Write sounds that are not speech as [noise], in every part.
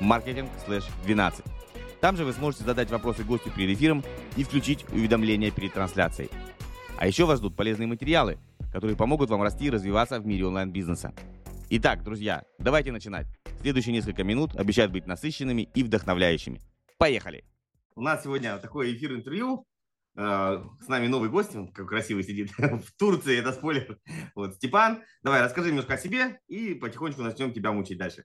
marketing/12. Там же вы сможете задать вопросы гостю перед эфиром и включить уведомления перед трансляцией. А еще вас ждут полезные материалы, которые помогут вам расти и развиваться в мире онлайн-бизнеса. Итак, друзья, давайте начинать. Следующие несколько минут обещают быть насыщенными и вдохновляющими. Поехали! У нас сегодня такое эфир-интервью. С нами новый гость, он как красиво сидит в Турции, это спойлер. Вот, Степан, давай расскажи немножко о себе и потихонечку начнем тебя мучить дальше.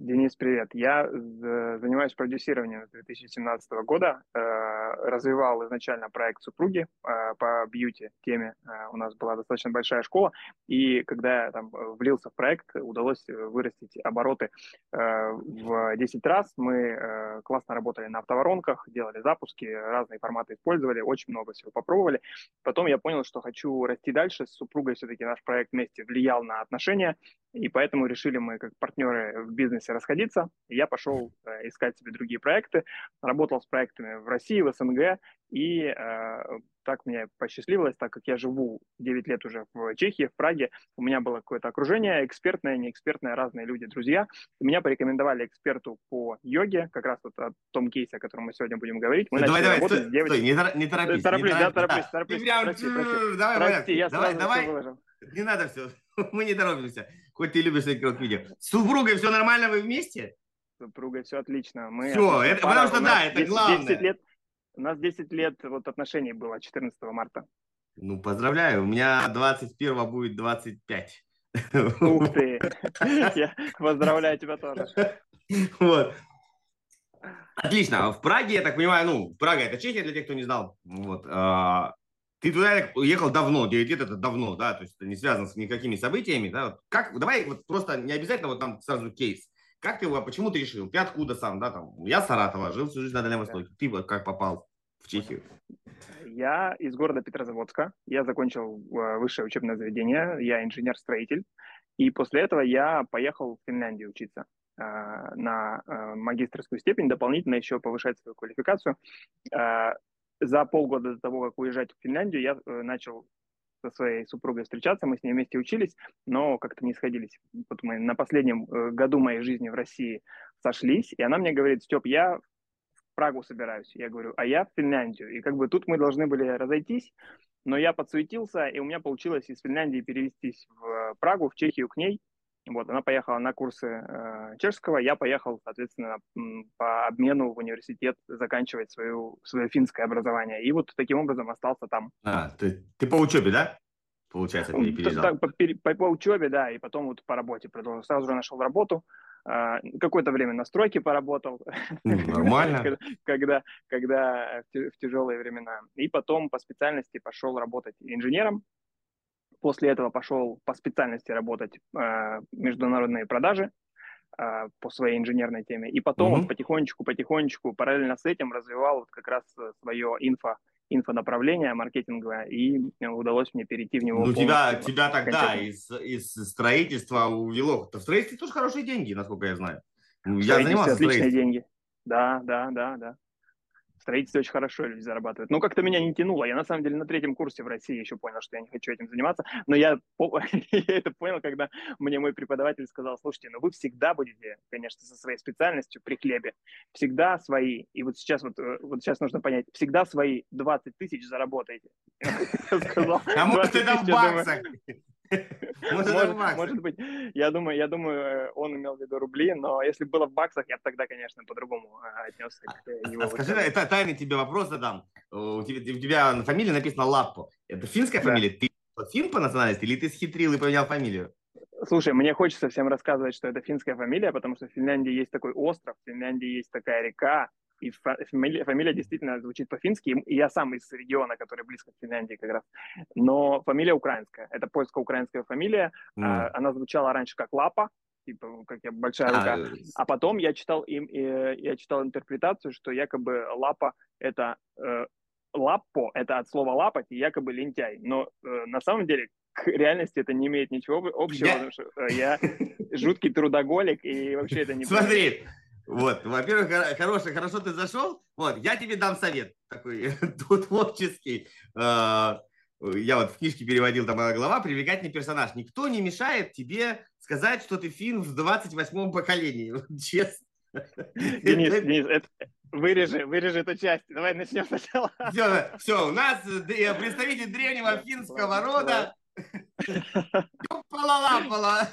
Денис, привет. Я занимаюсь продюсированием с 2017 года. Э, развивал изначально проект «Супруги» э, по бьюти-теме. Э, у нас была достаточно большая школа. И когда я там влился в проект, удалось вырастить обороты в 10 раз. Мы классно работали на автоворонках, делали запуски, разные форматы использовали, очень много всего попробовали. Потом я понял, что хочу расти дальше. С супругой все-таки наш проект вместе влиял на отношения. И поэтому решили мы, как партнеры в бизнесе, расходиться. Я пошел э, искать себе другие проекты. Работал с проектами в России, в СНГ. И э, так мне посчастливилось, так как я живу 9 лет уже в Чехии, в Праге. У меня было какое-то окружение, экспертное, неэкспертное, разные люди, друзья. И меня порекомендовали эксперту по йоге, как раз вот о том кейсе, о котором мы сегодня будем говорить. Мы давай, давай, стой, стой, не, не торопись. Тороплюсь, не да, тороплюсь, тороплюсь. Прям, прости, прости. Давай, прости, я давай, давай. Не надо все, [laughs] мы не торопимся. Хоть ты любишь такие видео. С супругой все нормально, вы вместе? С супругой все отлично. Мы все, это, потому что да, это 10, главное. 10 лет, у нас 10 лет вот отношений было 14 марта. Ну, поздравляю, у меня 21 будет 25. Ух ты! [laughs] Я поздравляю тебя тоже. Вот. Отлично. В Праге, я так понимаю, ну, Прага это Чехия, для тех, кто не знал. Вот. А, ты туда ехал давно, 9 лет это давно, да, то есть это не связано с никакими событиями, да. Как, давай вот просто не обязательно вот там сразу кейс. Как ты почему ты решил? Ты откуда сам, да, там? Я Саратова, жил всю жизнь на Дальнем Востоке. Ты вот как попал в Чехию? Я из города Петрозаводска. Я закончил э, высшее учебное заведение. Я инженер-строитель. И после этого я поехал в Финляндию учиться э, на э, магистрскую степень, дополнительно еще повышать свою квалификацию за полгода до того, как уезжать в Финляндию, я э, начал со своей супругой встречаться, мы с ней вместе учились, но как-то не сходились. Вот мы на последнем э, году моей жизни в России сошлись, и она мне говорит, Степ, я в Прагу собираюсь. Я говорю, а я в Финляндию. И как бы тут мы должны были разойтись, но я подсуетился, и у меня получилось из Финляндии перевестись в Прагу, в Чехию к ней. Вот, она поехала на курсы э, чешского, я поехал, соответственно, по обмену в университет заканчивать свою, свое финское образование. И вот таким образом остался там. А, ты, ты по учебе, да? Получается, ну, переезжал? Так, по, по, по учебе, да, и потом вот по работе продолжил. Сразу же нашел работу, э, какое-то время на стройке поработал. [laughs] Нормально. [laughs] когда, когда в тяжелые времена. И потом по специальности пошел работать инженером После этого пошел по специальности работать э, международные продажи э, по своей инженерной теме. И потом mm-hmm. вот потихонечку, потихонечку, параллельно с этим развивал вот как раз свое инфо, инфонаправление маркетинговое, и удалось мне перейти в него. Ну, тебя, тебя тогда из, из строительства увело. В строительстве тоже хорошие деньги, насколько я знаю. Я занимался отличные деньги. Да, да, да, да строительстве очень хорошо люди зарабатывают. Но как-то меня не тянуло. Я на самом деле на третьем курсе в России еще понял, что я не хочу этим заниматься. Но я, [laughs] я это понял, когда мне мой преподаватель сказал, слушайте, ну вы всегда будете, конечно, со своей специальностью при хлебе. Всегда свои. И вот сейчас вот, э, вот сейчас нужно понять, всегда свои 20 тысяч заработаете. [laughs] А может это в баксах? [laughs] Может, может быть. Я думаю, я думаю, э, он имел в виду рубли, но если было в баксах, я бы тогда, конечно, по-другому э, отнесся к а, его. А скажи, это тайный тебе вопрос задам. У тебя, у тебя на фамилии написано Лаппо. Это финская фамилия? Ты фин по национальности или ты схитрил и поменял фамилию? Слушай, мне хочется всем рассказывать, что это финская фамилия, потому что в Финляндии есть такой остров, в Финляндии есть такая река, и фамилия, фамилия действительно звучит по-фински, и я сам из региона, который близко к Финляндии как раз. Но фамилия украинская, это польско-украинская фамилия, mm. она звучала раньше как Лапа, типа, как я большая рука. А, а потом я читал им, э, я читал интерпретацию, что якобы лапа это э, лаппо, это от слова лапать, и якобы лентяй. Но э, на самом деле к реальности это не имеет ничего общего, я... потому что э, я жуткий трудоголик, и вообще это не... [laughs] Смотри, вот, во-первых, хорошо, хорошо ты зашел. Вот, я тебе дам совет такой [laughs] творческий. А, я вот в книжке переводил, там глава, привлекательный персонаж. Никто не мешает тебе сказать, что ты фин в 28-м поколении. [laughs] Честно. Денис, Денис, это, вырежи, вырежи эту часть. Давай начнем сначала. Все, все, у нас э, представитель древнего финского рода Пала-лапала.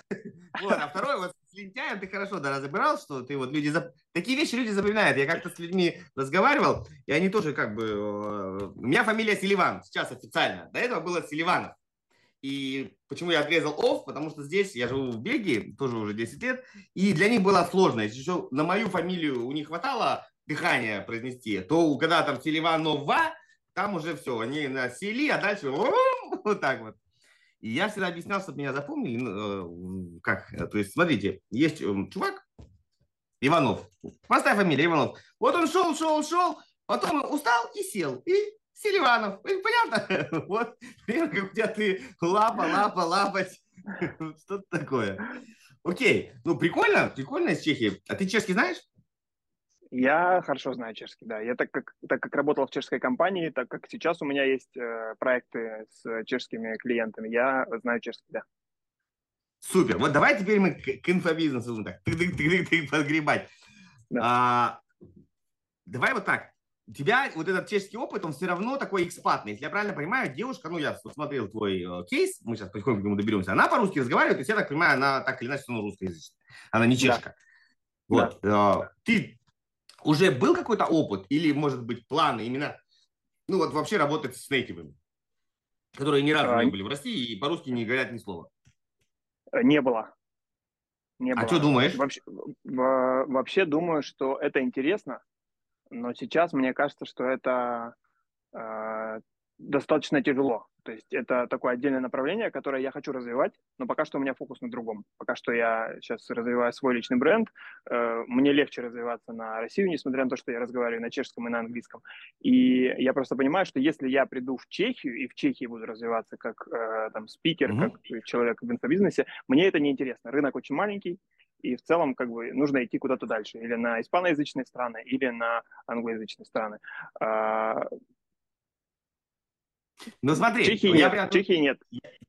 Вот, а второй, вот лентяем ты хорошо да, разобрал, что ты вот люди... Зап... Такие вещи люди запоминают. Я как-то с людьми разговаривал, и они тоже как бы... Э, у меня фамилия Селиван, сейчас официально. До этого было Селиванов. И почему я отрезал оф? Потому что здесь я живу в Бельгии, тоже уже 10 лет, и для них было сложно. Если еще на мою фамилию у них хватало дыхания произнести, то когда там Селиванова, там уже все, они на сели, а дальше вот так вот. И я всегда объяснял, чтобы меня запомнили, ну, э, как, э, то есть, смотрите, есть эм, чувак, Иванов, простая фамилия, Иванов. Вот он шел, шел, шел, потом устал и сел. И Селиванов. Понятно? [laughs] Вот, примерно как у тебя ты лапа, лапа, лапать. [laughs] Что-то такое. Окей, ну прикольно, прикольно из Чехии. А ты чешский знаешь? Я хорошо знаю чешский, да. Я так как, так как работал в чешской компании, так как сейчас у меня есть э, проекты с чешскими клиентами, я знаю чешский, да. Супер. Вот давай теперь мы к, к инфобизнесу будем так тык -тык -тык -тык подгребать. Да. А, давай вот так. У тебя вот этот чешский опыт, он все равно такой экспатный. Если я правильно понимаю, девушка, ну, я смотрел твой э, кейс, мы сейчас потихоньку к нему доберемся, она по-русски разговаривает, то есть я так понимаю, она так или иначе, ну, русскоязычная. Она не чешка. Да. Вот. Да. Э, ты уже был какой-то опыт или, может быть, планы именно, ну вот вообще работать с нейтивами, которые ни разу а... не были в России и по-русски не говорят ни слова? Э, не было. Не а было. что думаешь? Вообще, вообще думаю, что это интересно, но сейчас мне кажется, что это э, достаточно тяжело. То есть это такое отдельное направление, которое я хочу развивать, но пока что у меня фокус на другом. Пока что я сейчас развиваю свой личный бренд. Э, мне легче развиваться на Россию, несмотря на то, что я разговариваю на чешском и на английском. И я просто понимаю, что если я приду в Чехию и в Чехии буду развиваться как э, там спикер, mm-hmm. как человек в инфобизнесе, мне это не интересно. Рынок очень маленький, и в целом как бы нужно идти куда-то дальше, или на испаноязычные страны, или на англоязычные страны. А, ну смотри, Чехии я, нет. Я, Чехии нет.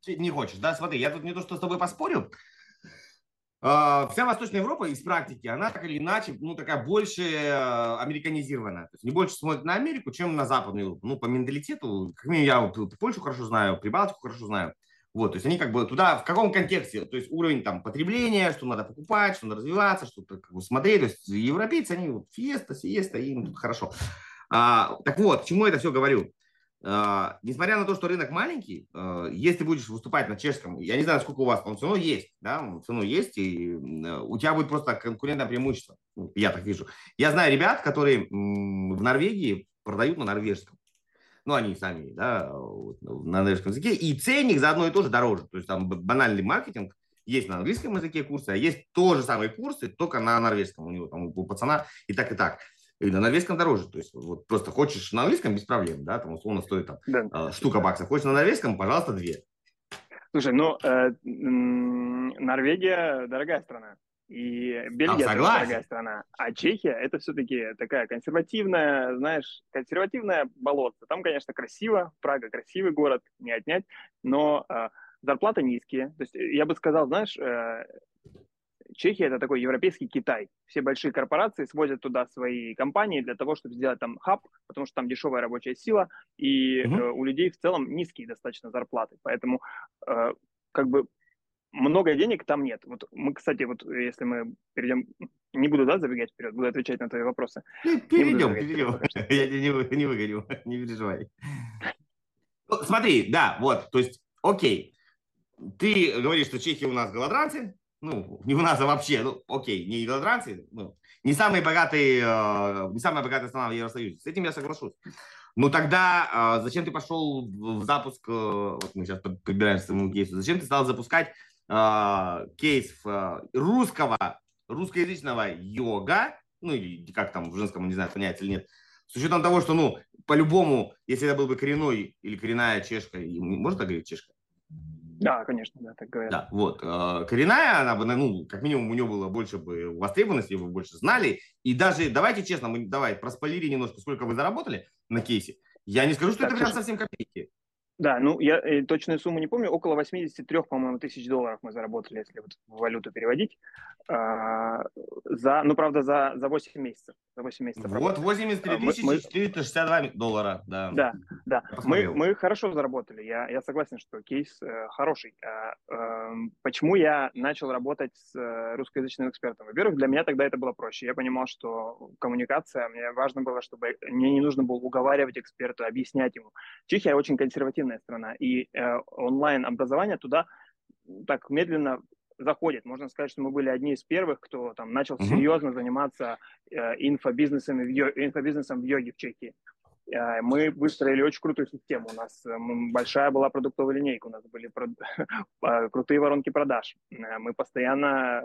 Не хочешь, да? Смотри, я тут не то, что с тобой поспорил. Uh, вся Восточная Европа из практики, она так или иначе, ну, такая больше uh, американизированная. То есть не больше смотрит на Америку, чем на Западную Европу. Ну, по менталитету, как минимум, я вот, Польшу хорошо знаю, Прибалтику хорошо знаю. Вот, то есть они как бы туда, в каком контексте, то есть уровень там потребления, что надо покупать, что надо развиваться, что-то как бы смотреть. То есть европейцы, они вот фиеста, сиеста, им тут хорошо. А, так вот, к чему я это все говорю? Uh, несмотря на то, что рынок маленький, uh, если будешь выступать на чешском, я не знаю, сколько у вас, он все равно есть, да, он все равно есть, и uh, у тебя будет просто конкурентное преимущество, ну, я так вижу. Я знаю ребят, которые в Норвегии продают на норвежском, ну, они сами, да, на норвежском языке, и ценник за одно и то же дороже, то есть там банальный маркетинг, есть на английском языке курсы, а есть тоже самые курсы, только на норвежском у него, там, у пацана и так, и так. И на норвежском дороже. То есть вот просто хочешь на английском без проблем, да, там условно стоит там да. А, штука баксов. Хочешь на норвежском, пожалуйста, две. Слушай, ну э, Норвегия дорогая страна. И Бельгия а, дорогая страна. А Чехия это все-таки такая консервативная, знаешь, консервативная болото. Там, конечно, красиво, Прага красивый город, не отнять, но э, зарплаты низкие. То есть я бы сказал, знаешь, э, Чехия это такой европейский Китай. Все большие корпорации свозят туда свои компании для того, чтобы сделать там хаб, потому что там дешевая рабочая сила, и угу. э, у людей в целом низкие достаточно зарплаты. Поэтому э, как бы много денег там нет. Вот мы, кстати, вот если мы перейдем, не буду, да, забегать вперед, буду отвечать на твои вопросы. Ну, перейдем, перейдем. Я не, не, не выгоню, не переживай. Ну, смотри, да, вот, то есть, окей, ты говоришь, что Чехия у нас голодранцы, ну, не у нас, а вообще, ну, окей, не ирландцы, ну, не самые богатые, э, не самая богатая страна в Евросоюзе. С этим я соглашусь. Ну, тогда э, зачем ты пошел в запуск, э, вот мы сейчас подбираемся к этому кейсу, зачем ты стал запускать э, кейс э, русского, русскоязычного йога, ну или как там в женском, не знаю, понять или нет, с учетом того, что, ну, по-любому, если это был бы коренной или коренная чешка, можно так говорить чешка? Да, конечно, да, так говорят. Да, вот. Э, коренная, она бы, ну, как минимум, у нее было больше бы востребованности, бы больше знали. И даже, давайте честно, мы давай проспойлери немножко, сколько вы заработали на кейсе. Я не скажу, что так, это прям совсем копейки. Да, ну я э, точную сумму не помню, около 83, по-моему, тысяч долларов мы заработали, если вот в валюту переводить. А, за, ну, правда, за, за 8 месяцев. За 8 месяцев вот 83 а, тысячи мы, 462 доллара, да. Да, да. Мы, мы хорошо заработали, я, я согласен, что кейс э, хороший. А, э, почему я начал работать с э, русскоязычным экспертом? Во-первых, для меня тогда это было проще. Я понимал, что коммуникация, мне важно было, чтобы мне не нужно было уговаривать эксперта, объяснять ему. Чехия очень консервативная консервативная страна, и э, онлайн-образование туда так медленно заходит. Можно сказать, что мы были одни из первых, кто там начал mm-hmm. серьезно заниматься э, инфобизнесом, в йо- инфобизнесом в йоге в Чехии. Э, мы выстроили очень крутую систему. У нас э, большая была продуктовая линейка, у нас были [laughs] э, крутые воронки продаж. Мы постоянно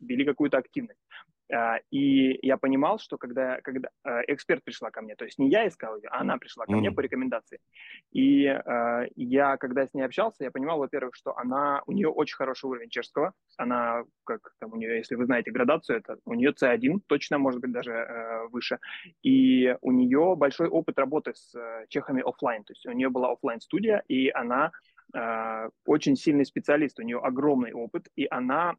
вели какую-то активность. И я понимал, что когда, когда эксперт пришла ко мне, то есть не я искал ее, а она пришла ко mm-hmm. мне по рекомендации. И я, когда с ней общался, я понимал, во-первых, что она, у нее очень хороший уровень чешского. Она, как там у нее, если вы знаете градацию, это у нее C1, точно, может быть, даже выше. И у нее большой опыт работы с чехами офлайн. То есть у нее была офлайн студия, и она очень сильный специалист, у нее огромный опыт, и она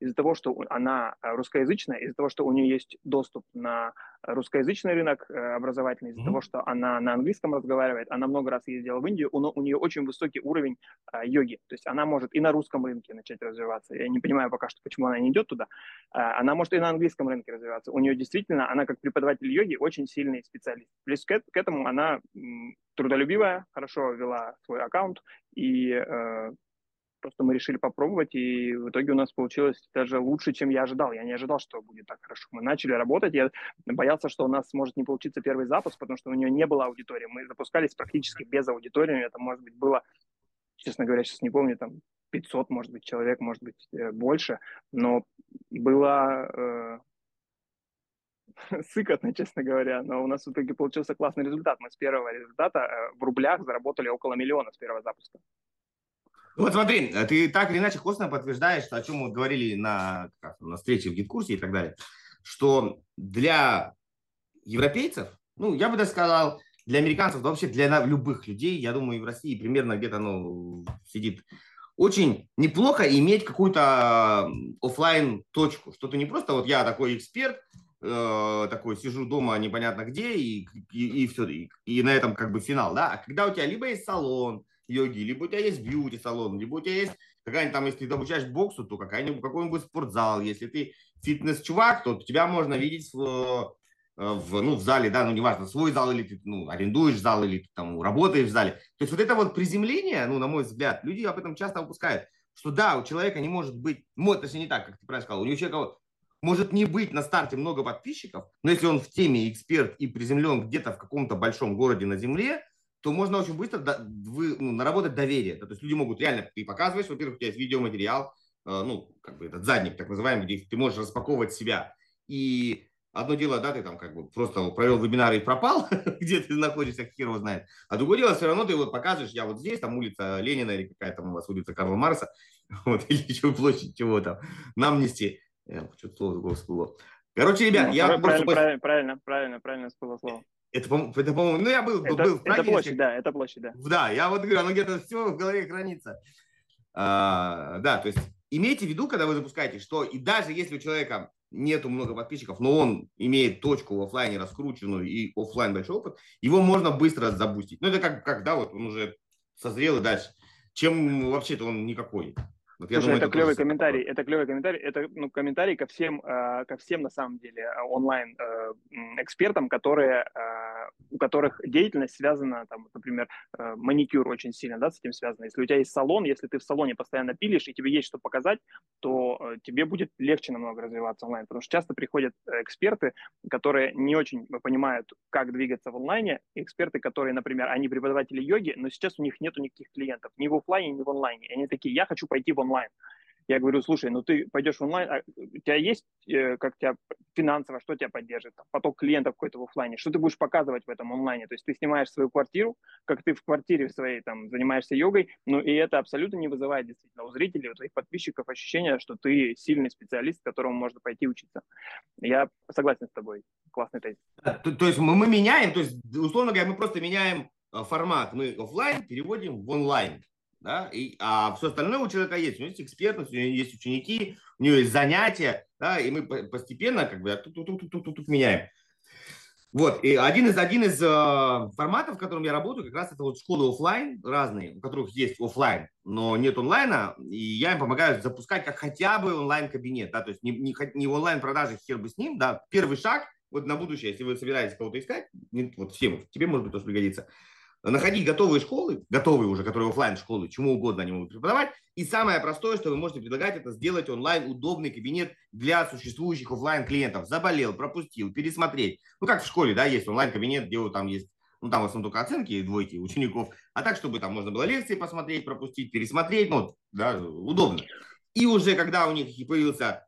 из-за того, что она русскоязычная, из-за того, что у нее есть доступ на русскоязычный рынок э, образовательный, из-за mm-hmm. того, что она на английском разговаривает, она много раз ездила в Индию, но у нее очень высокий уровень а, йоги, то есть она может и на русском рынке начать развиваться. Я не понимаю пока что, почему она не идет туда. А, она может и на английском рынке развиваться. У нее действительно, она как преподаватель йоги очень сильный специалист. Плюс к, к этому она трудолюбивая, хорошо вела свой аккаунт и э, Просто мы решили попробовать, и в итоге у нас получилось даже лучше, чем я ожидал. Я не ожидал, что будет так хорошо. Мы начали работать, я боялся, что у нас может не получиться первый запуск, потому что у нее не было аудитории. Мы запускались практически без аудитории. Это, может быть, было, честно говоря, сейчас не помню, там 500, может быть, человек, может быть, э, больше. Но было э, [laughs] сыкотно, честно говоря, но у нас в итоге получился классный результат. Мы с первого результата э, в рублях заработали около миллиона с первого запуска. Вот смотри, ты так или иначе косвенно подтверждаешь, о чем мы говорили на, как, на встрече в гид-курсе и так далее, что для европейцев, ну, я бы даже сказал, для американцев, да вообще для любых людей, я думаю, и в России примерно где-то ну, сидит, очень неплохо иметь какую-то офлайн точку что ты не просто вот я такой эксперт, э, такой сижу дома непонятно где, и, и, и все, и, и на этом как бы финал, да, а когда у тебя либо есть салон, йоги, либо у тебя есть бьюти-салон, либо у тебя есть какая-нибудь там, если ты обучаешь боксу, то какая-нибудь, какой-нибудь спортзал. Если ты фитнес-чувак, то тебя можно видеть в, в, ну, в зале, да, ну, неважно, свой зал или ты ну, арендуешь зал, или ты там работаешь в зале. То есть вот это вот приземление, ну, на мой взгляд, люди об этом часто упускают, что да, у человека не может быть, может, точнее не так, как ты правильно сказал, у человека может не быть на старте много подписчиков, но если он в теме эксперт и приземлен где-то в каком-то большом городе на земле, то можно очень быстро до, вы, ну, наработать доверие. То есть люди могут реально, ты показываешь, во-первых, у тебя есть видеоматериал, э, ну, как бы этот задник, так называемый, где ты можешь распаковывать себя. И одно дело, да, ты там как бы просто провел вебинар и пропал, [laughs] где ты находишься, хер его знает. А другое дело, все равно ты вот показываешь, я вот здесь, там улица Ленина или какая там у вас улица Карла Марса, [laughs] вот, или еще площадь чего там, нам нести. Что-то слово другого всплыло. Короче, ребят, ну, я правильно, просто... правильно, правильно, правильно, правильно всплыло слово. Это, это по-моему, ну я был, это, был в. Это площадь, да, это площадь, да. Да, я вот говорю, оно где-то все в голове хранится. А, да, то есть имейте в виду, когда вы запускаете, что и даже если у человека нету много подписчиков, но он имеет точку в офлайне раскрученную и офлайн большой опыт, его можно быстро забустить. Ну это как, как да, вот он уже созрел и дальше. Чем вообще-то он никакой. Вот Слушай, думаю, это, это клевый комментарий. Это клевый комментарий. Это ну, комментарий ко всем, э, ко всем на самом деле онлайн э, экспертам, которые, э, у которых деятельность связана, там, например, э, маникюр очень сильно, да, с этим связано. Если у тебя есть салон, если ты в салоне постоянно пилишь и тебе есть что показать, то э, тебе будет легче намного развиваться онлайн, потому что часто приходят эксперты, которые не очень понимают, как двигаться в онлайне, эксперты, которые, например, они преподаватели йоги, но сейчас у них нет никаких клиентов ни в офлайне, ни в онлайне. Они такие, я хочу пойти в онлайн. Я говорю, слушай, ну ты пойдешь онлайн, а у тебя есть, э, как тебя финансово, что тебя поддержит, там, поток клиентов какой-то в офлайне, что ты будешь показывать в этом онлайне, то есть ты снимаешь свою квартиру, как ты в квартире своей там занимаешься йогой, ну и это абсолютно не вызывает действительно у зрителей, у твоих подписчиков ощущение, что ты сильный специалист, которому можно пойти учиться. Я согласен с тобой, классный тезис. То, то есть мы, мы меняем, то есть условно говоря, мы просто меняем э, формат, мы офлайн переводим в онлайн да, и, а все остальное у человека есть. У него есть экспертность, у него есть ученики, у него есть занятия, да, и мы постепенно как бы тут, тут, тут, тут, тут, тут меняем. Вот, и один из, один из э, форматов, в котором я работаю, как раз это вот школы офлайн разные, у которых есть офлайн, но нет онлайна, и я им помогаю запускать как хотя бы онлайн-кабинет, да, то есть не, не, не онлайн-продажи, хер бы с ним, да, первый шаг, вот на будущее, если вы собираетесь кого-то искать, вот всем, тебе, может быть, тоже пригодится, находить готовые школы, готовые уже, которые офлайн школы, чему угодно они могут преподавать. И самое простое, что вы можете предлагать, это сделать онлайн удобный кабинет для существующих офлайн клиентов. Заболел, пропустил, пересмотреть. Ну, как в школе, да, есть онлайн кабинет, где там есть ну, там в основном только оценки двойки учеников, а так, чтобы там можно было лекции посмотреть, пропустить, пересмотреть, ну, да, удобно. И уже когда у них появился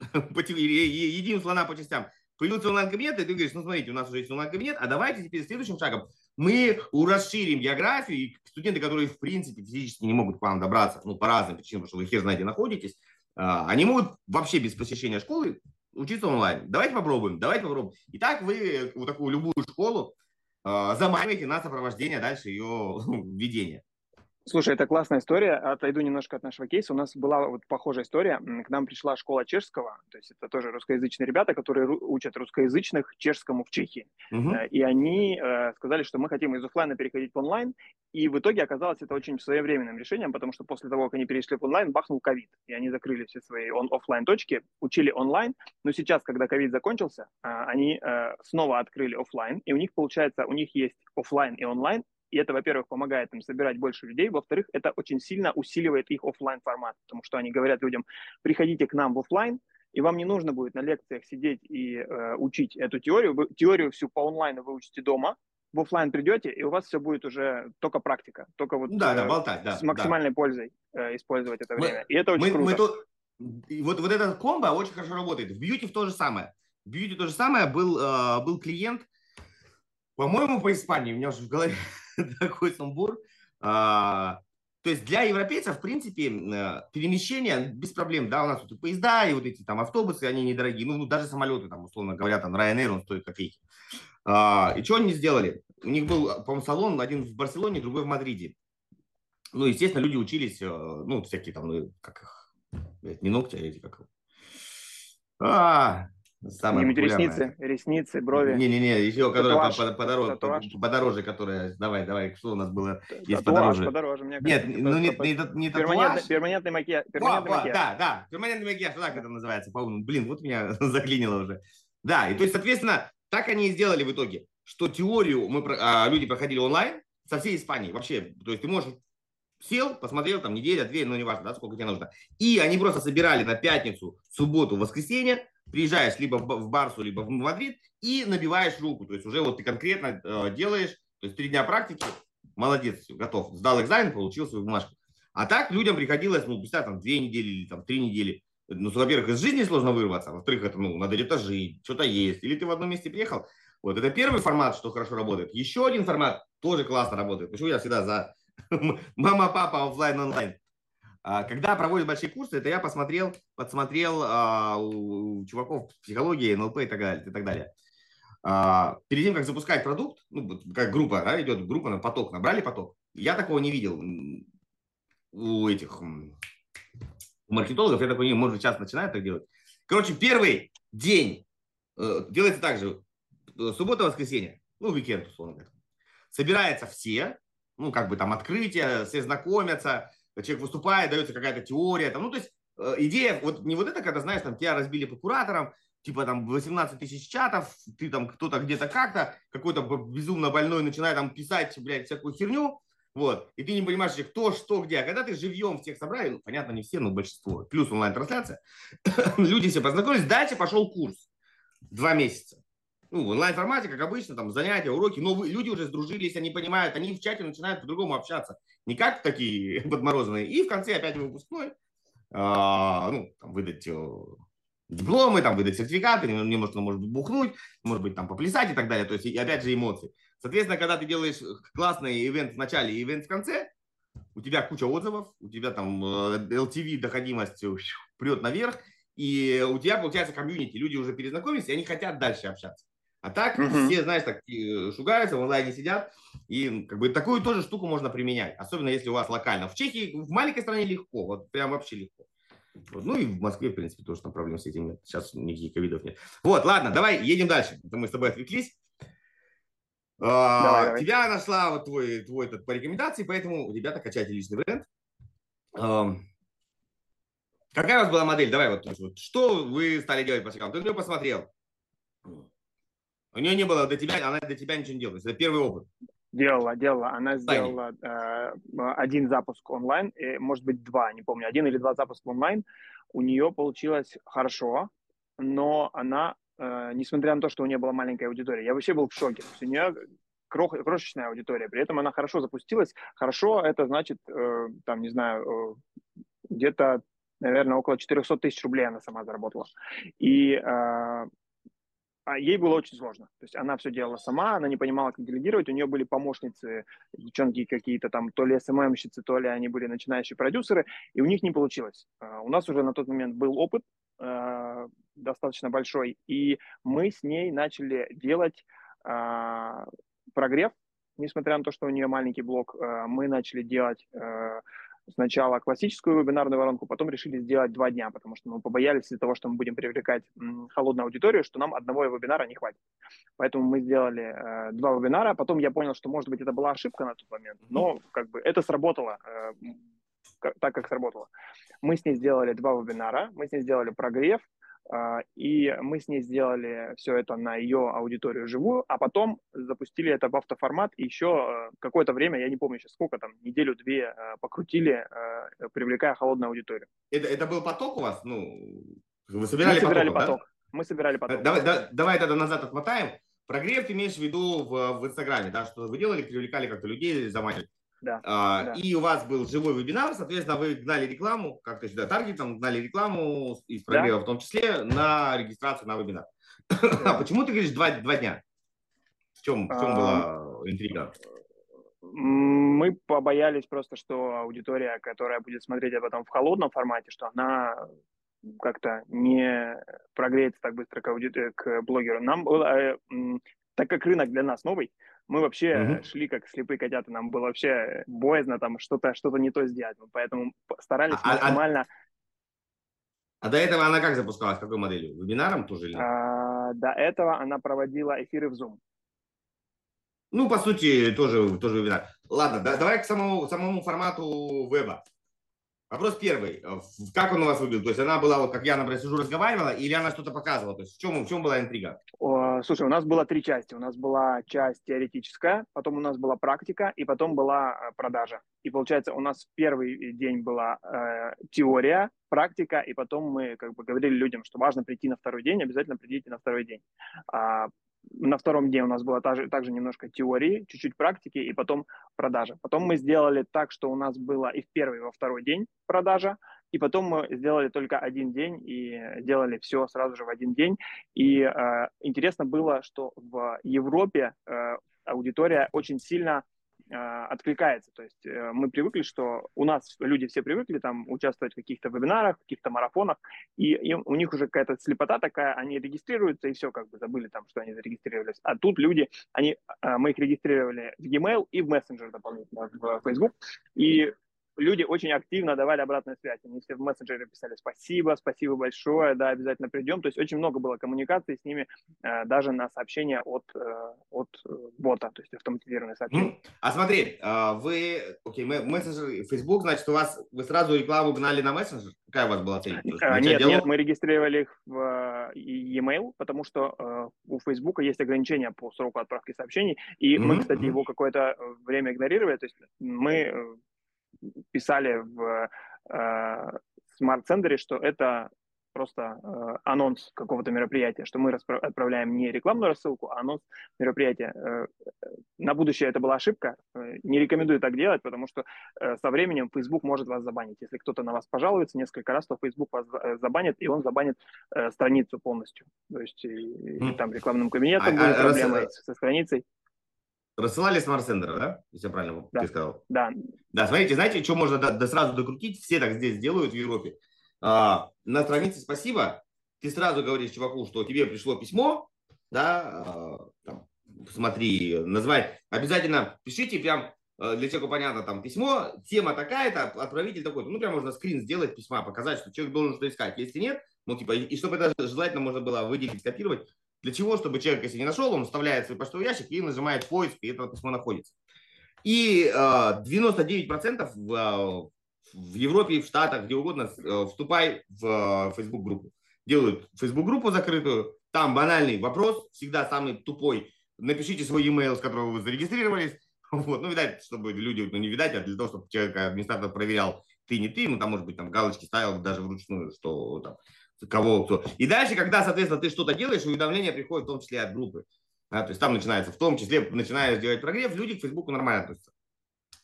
[laughs] едим слона по частям, появился онлайн-кабинет, и ты говоришь, ну, смотрите, у нас уже есть онлайн-кабинет, а давайте теперь следующим шагом мы расширим географию, и студенты, которые в принципе физически не могут к вам добраться, ну, по разным причинам, потому что вы хер знаете, находитесь, а, они могут вообще без посещения школы учиться онлайн. Давайте попробуем, давайте попробуем. И так вы вот такую любую школу а, заманиваете на сопровождение дальше ее [laughs] введения. Слушай, это классная история. Отойду немножко от нашего кейса. У нас была вот похожая история. К нам пришла школа чешского, то есть это тоже русскоязычные ребята, которые учат русскоязычных чешскому в Чехии. Угу. И они э, сказали, что мы хотим из офлайна переходить в онлайн. И в итоге оказалось это очень своевременным решением, потому что после того, как они перешли в онлайн, бахнул ковид. И они закрыли все свои он офлайн точки, учили онлайн. Но сейчас, когда ковид закончился, э, они э, снова открыли офлайн. И у них, получается, у них есть офлайн и онлайн и это, во-первых, помогает им собирать больше людей. Во-вторых, это очень сильно усиливает их офлайн формат, потому что они говорят людям, приходите к нам в офлайн, и вам не нужно будет на лекциях сидеть и э, учить эту теорию. Вы теорию всю по онлайну вы учите дома, в офлайн придете, и у вас все будет уже только практика, только вот да, э, да, болтать, да, с максимальной да. пользой э, использовать это мы, время. И это очень мы, круто. Мы тут, вот, вот этот комбо очень хорошо работает. В бьюти то же самое. В бьюти то же самое. Был, э, был клиент, по-моему, по Испании, у меня уже в голове [laughs] такой сумбур. А, то есть для европейцев, в принципе, э, перемещение без проблем, да, у нас тут и поезда, и вот эти там автобусы, они недорогие, ну, ну даже самолеты, там, условно говоря, там Ryanair, он стоит копейки. А, и что они сделали? У них был, по-моему, салон, один в Барселоне, другой в Мадриде. Ну, естественно, люди учились, э, ну, всякие там, ну, как их, не ногти, а эти, как а, Самое Иметь ресницы, ресницы, брови. Не-не-не, еще которая подороже, подороже, которая, давай, давай, что у нас было, есть подороже. подороже, мне Нет, ну не, не, не татуаж. Перманентный макияж. Перманентный макияж. Да, да, перманентный макияж, так это называется, по-моему. Блин, вот меня [laughs] заклинило уже. Да, и то есть, соответственно, так они и сделали в итоге, что теорию мы, а, люди проходили онлайн со всей Испании вообще. То есть ты можешь сел, посмотрел там неделя, две, ну неважно, да, сколько тебе нужно. И они просто собирали на пятницу, субботу, воскресенье, приезжаешь либо в Барсу, либо в Мадрид и набиваешь руку. То есть уже вот ты конкретно э, делаешь, то есть три дня практики, молодец, готов. Сдал экзамен, получил свою бумажку. А так людям приходилось, ну, представь, там, две недели или там три недели. Ну, во-первых, из жизни сложно вырваться, а во-вторых, это, ну, надо где-то жить, что-то есть. Или ты в одном месте приехал. Вот, это первый формат, что хорошо работает. Еще один формат тоже классно работает. Почему я всегда за [laughs] мама, папа, офлайн, онлайн. А, когда проводят большие курсы, это я посмотрел, подсмотрел а, у чуваков психологии, НЛП и так далее. И так далее. А, перед тем, как запускать продукт, ну, как группа, да, идет группа на поток, набрали поток, я такого не видел у этих маркетологов, я такой не может, сейчас начинают так делать. Короче, первый день э, делается так же, суббота-воскресенье, ну, уикенд, условно говоря. Собираются все, ну, как бы там открытие, все знакомятся, человек выступает, дается какая-то теория, там, ну, то есть э, идея, вот не вот это, когда, знаешь, там тебя разбили по кураторам, типа там 18 тысяч чатов, ты там кто-то где-то как-то, какой-то безумно больной начинает там писать, блядь, всякую херню, вот, и ты не понимаешь, кто, что, где. А когда ты живьем всех собрали, ну, понятно, не все, но большинство, плюс онлайн-трансляция, [coughs] люди все познакомились, дальше пошел курс, два месяца ну, в онлайн-формате, как обычно, там занятия, уроки, но вы, люди уже сдружились, они понимают, они в чате начинают по-другому общаться, не как такие [laughs] подморозанные. И в конце опять выпускной, ну, там, выдать дипломы, там, выдать сертификаты, немножко, может быть, бухнуть, может быть, там, поплясать и так далее. То есть, и, опять же, эмоции. Соответственно, когда ты делаешь классный ивент в начале и ивент в конце, у тебя куча отзывов, у тебя там LTV доходимость прет наверх, и у тебя получается комьюнити, люди уже перезнакомились, и они хотят дальше общаться. А так mm-hmm. все, знаешь, так шугаются, в онлайне сидят, и как бы такую тоже штуку можно применять, особенно если у вас локально. В Чехии, в маленькой стране легко, вот прям вообще легко. Вот. Ну и в Москве, в принципе, тоже там проблем с этим нет. Сейчас никаких ковидов нет. Вот, ладно, давай едем дальше. Это мы с тобой отвлеклись. А, давай, давай. Тебя нашла вот твой, твой этот по рекомендации, поэтому, ребята, качайте личный бренд. Какая у вас была модель? Давай вот, вот что вы стали делать по шагам? Ты на нее посмотрел. У нее не было до тебя, она для тебя ничего не делала. Это первый опыт. Делала, делала. Она сделала э, один запуск онлайн, и, может быть, два, не помню, один или два запуска онлайн. У нее получилось хорошо, но она, э, несмотря на то, что у нее была маленькая аудитория, я вообще был в шоке. То есть у нее крох, крошечная аудитория, при этом она хорошо запустилась. Хорошо, это значит, э, там, не знаю, э, где-то наверное, около 400 тысяч рублей она сама заработала. И э, а ей было очень сложно. То есть она все делала сама, она не понимала, как делегировать. У нее были помощницы, девчонки какие-то там, то ли СММщицы, то ли они были начинающие продюсеры, и у них не получилось. Э, у нас уже на тот момент был опыт э, достаточно большой, и мы с ней начали делать э, прогрев, несмотря на то, что у нее маленький блог, э, мы начали делать э, сначала классическую вебинарную воронку, потом решили сделать два дня, потому что мы побоялись из-за того, что мы будем привлекать холодную аудиторию, что нам одного вебинара не хватит. Поэтому мы сделали э, два вебинара. Потом я понял, что, может быть, это была ошибка на тот момент, но как бы это сработало э, так, как сработало. Мы с ней сделали два вебинара, мы с ней сделали прогрев, и мы с ней сделали все это на ее аудиторию живую, а потом запустили это в автоформат, и еще э, какое-то время, я не помню сейчас сколько, там, неделю-две э, покрутили, э, привлекая холодную аудиторию. Это, это был поток у вас? Ну, вы собирали, мы собирали поток, поток. Да? Мы собирали поток. Давай, да, давай тогда назад отмотаем. Прогрев ты имеешь в виду в, в Инстаграме, да, что вы делали, привлекали как-то людей, заманивали. Да, а, да. И у вас был живой вебинар, соответственно, вы гнали рекламу, как-то сюда таргетом, гнали рекламу из прогрева да. в том числе на регистрацию на вебинар. [laughs] Да. А почему ты говоришь два, два дня? В чем, в чем а, была интрига? Мы побоялись просто, что аудитория, которая будет смотреть об этом в холодном формате, что она как-то не прогреется так быстро к, ауди... к блогеру. Нам было, э, так как рынок для нас новый, мы вообще угу. шли как слепые котята, нам было вообще боязно там что-то что не то сделать, поэтому старались а, а максимально... А, а до этого она как запускалась, какой моделью? Вебинаром тоже или А, до этого она проводила эфиры в Zoom. Ну, по сути, тоже, тоже вебинар. Ладно, да, давай к самому, самому формату веба. Вопрос первый. Э, как он у вас выглядел? То есть она была, вот как я, например, сижу, разговаривала, или она что-то показывала? То есть в чем, в чем была интрига? Слушай, у нас было три части. У нас была часть теоретическая, потом у нас была практика, и потом была э, продажа. И получается, у нас первый день была э, теория, практика, и потом мы как бы говорили людям, что важно прийти на второй день, обязательно придите на второй день. А, на втором дне у нас было также, также немножко теории, чуть-чуть практики и потом продажа. Потом мы сделали так, что у нас было и в первый, и во второй день продажа, и потом мы сделали только один день и делали все сразу же в один день. И э, интересно было, что в Европе э, аудитория очень сильно откликается. То есть э, мы привыкли, что у нас люди все привыкли там участвовать в каких-то вебинарах, каких-то марафонах, и им, у них уже какая-то слепота такая, они регистрируются и все, как бы забыли там, что они зарегистрировались. А тут люди, они, а, мы их регистрировали в e-mail и в мессенджер дополнительно, в Facebook, и люди очень активно давали обратную связь. Они все в мессенджере писали спасибо, спасибо большое, да, обязательно придем. То есть очень много было коммуникации с ними э, даже на сообщения от, э, от э, бота, то есть автоматизированные сообщения. Ну, а смотри, а, вы, окей, мессенджер, Facebook, значит, у вас, вы сразу рекламу гнали на мессенджер? Какая у вас была цель? Есть, нет, диалог? нет, мы регистрировали их в e-mail, потому что у Facebook есть ограничения по сроку отправки сообщений, и mm-hmm. мы, кстати, его какое-то время игнорировали, то есть мы писали в э, смарт-центре, что это просто э, анонс какого-то мероприятия, что мы отправляем не рекламную рассылку, а анонс мероприятия. Э, э, на будущее это была ошибка. Э, не рекомендую так делать, потому что э, со временем Facebook может вас забанить. Если кто-то на вас пожалуется несколько раз, то Facebook вас э, забанит, и он забанит э, страницу полностью. То есть и, и там рекламным кабинетом а, будет а, проблема раз... со страницей. Рассылали Sender, да? Если я правильно да. ты сказал. Да. Да, смотрите, знаете, что можно да, да сразу докрутить? Все так здесь делают в Европе. А, на странице «Спасибо» ты сразу говоришь чуваку, что тебе пришло письмо, да, а, там, смотри, называй, обязательно пишите прям а, для человека понятно, там письмо, тема такая-то, отправитель такой-то. Ну, прям можно скрин сделать письма, показать, что человек должен что искать. Если нет, ну, типа, и чтобы это желательно можно было выделить, скопировать. Для чего? Чтобы человек, если не нашел, он вставляет свой почтовый ящик и нажимает поиск, и это письмо находится. И э, 99% в, в Европе, в Штатах, где угодно, э, вступай в э, Facebook группу. Делают Facebook группу закрытую, там банальный вопрос, всегда самый тупой. Напишите свой e-mail, с которого вы зарегистрировались. [laughs] Вот, ну, видать, чтобы люди, ну, не видать, а для того, чтобы человек, администратор проверял, ты не ты, ну, там, может быть, там галочки ставил даже вручную, что там, кого кто. И дальше, когда, соответственно, ты что-то делаешь, уведомления приходят в том числе от группы. Да, то есть там начинается, в том числе начинаешь делать прогрев, люди к Фейсбуку нормально относятся.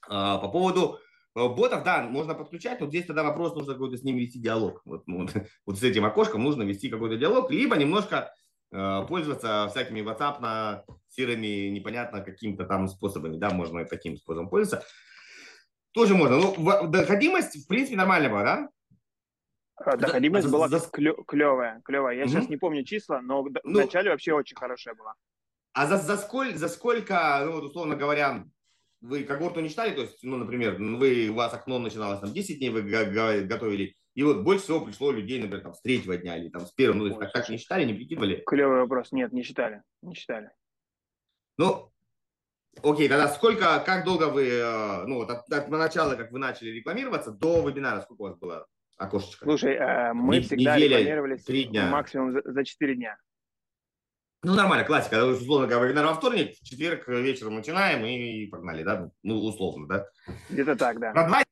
А, по поводу Э, ботов, да, можно подключать, но здесь тогда вопрос, нужно какой-то с ними вести диалог. Вот, ну, [laughs] вот, вот с этим окошком нужно вести какой-то диалог, либо немножко э, пользоваться всякими WhatsApp на серыми непонятно какими-то там способами, да, можно таким способом пользоваться. Тоже можно. Ну, доходимость, в принципе, нормальная была, да? А, доходимость за, была за... клевая, клевая. Я угу. сейчас не помню числа, но в ну, начале вообще очень хорошая была. А за, за, сколь, за сколько, ну, вот, условно говоря, вы когорту не читали, то есть, ну, например, вы, у вас окно начиналось там 10 дней, вы готовили, и вот больше всего пришло людей, например, там, с третьего дня или там с первого, ну, то есть, так, так не считали, не прикидывали? Клевый вопрос, нет, не считали, не считали. Ну, окей, тогда сколько, как долго вы, э, ну, вот от, от начала, как вы начали рекламироваться, до вебинара, сколько у вас было окошечко? Слушай, э, мы всегда неделя, рекламировались 3 дня. максимум за, за 4 дня. Ну, нормально, классика. Условно говоря, вебинар во вторник, в четверг вечером начинаем и погнали, да? Ну, условно, да? Где-то так, да. Про два,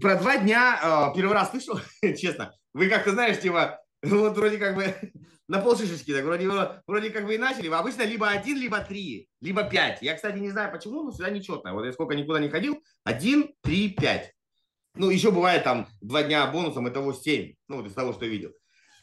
про два дня э, первый раз слышал, [laughs] честно. Вы как-то знаешь, типа, вот вроде как бы [laughs] на полшишечки, так вроде, вроде как бы и начали. Обычно либо один, либо три, либо пять. Я, кстати, не знаю почему, но всегда нечетно. Вот я сколько никуда не ходил, один, три, пять. Ну, еще бывает там два дня бонусом, итого семь. Ну, вот из того, что я видел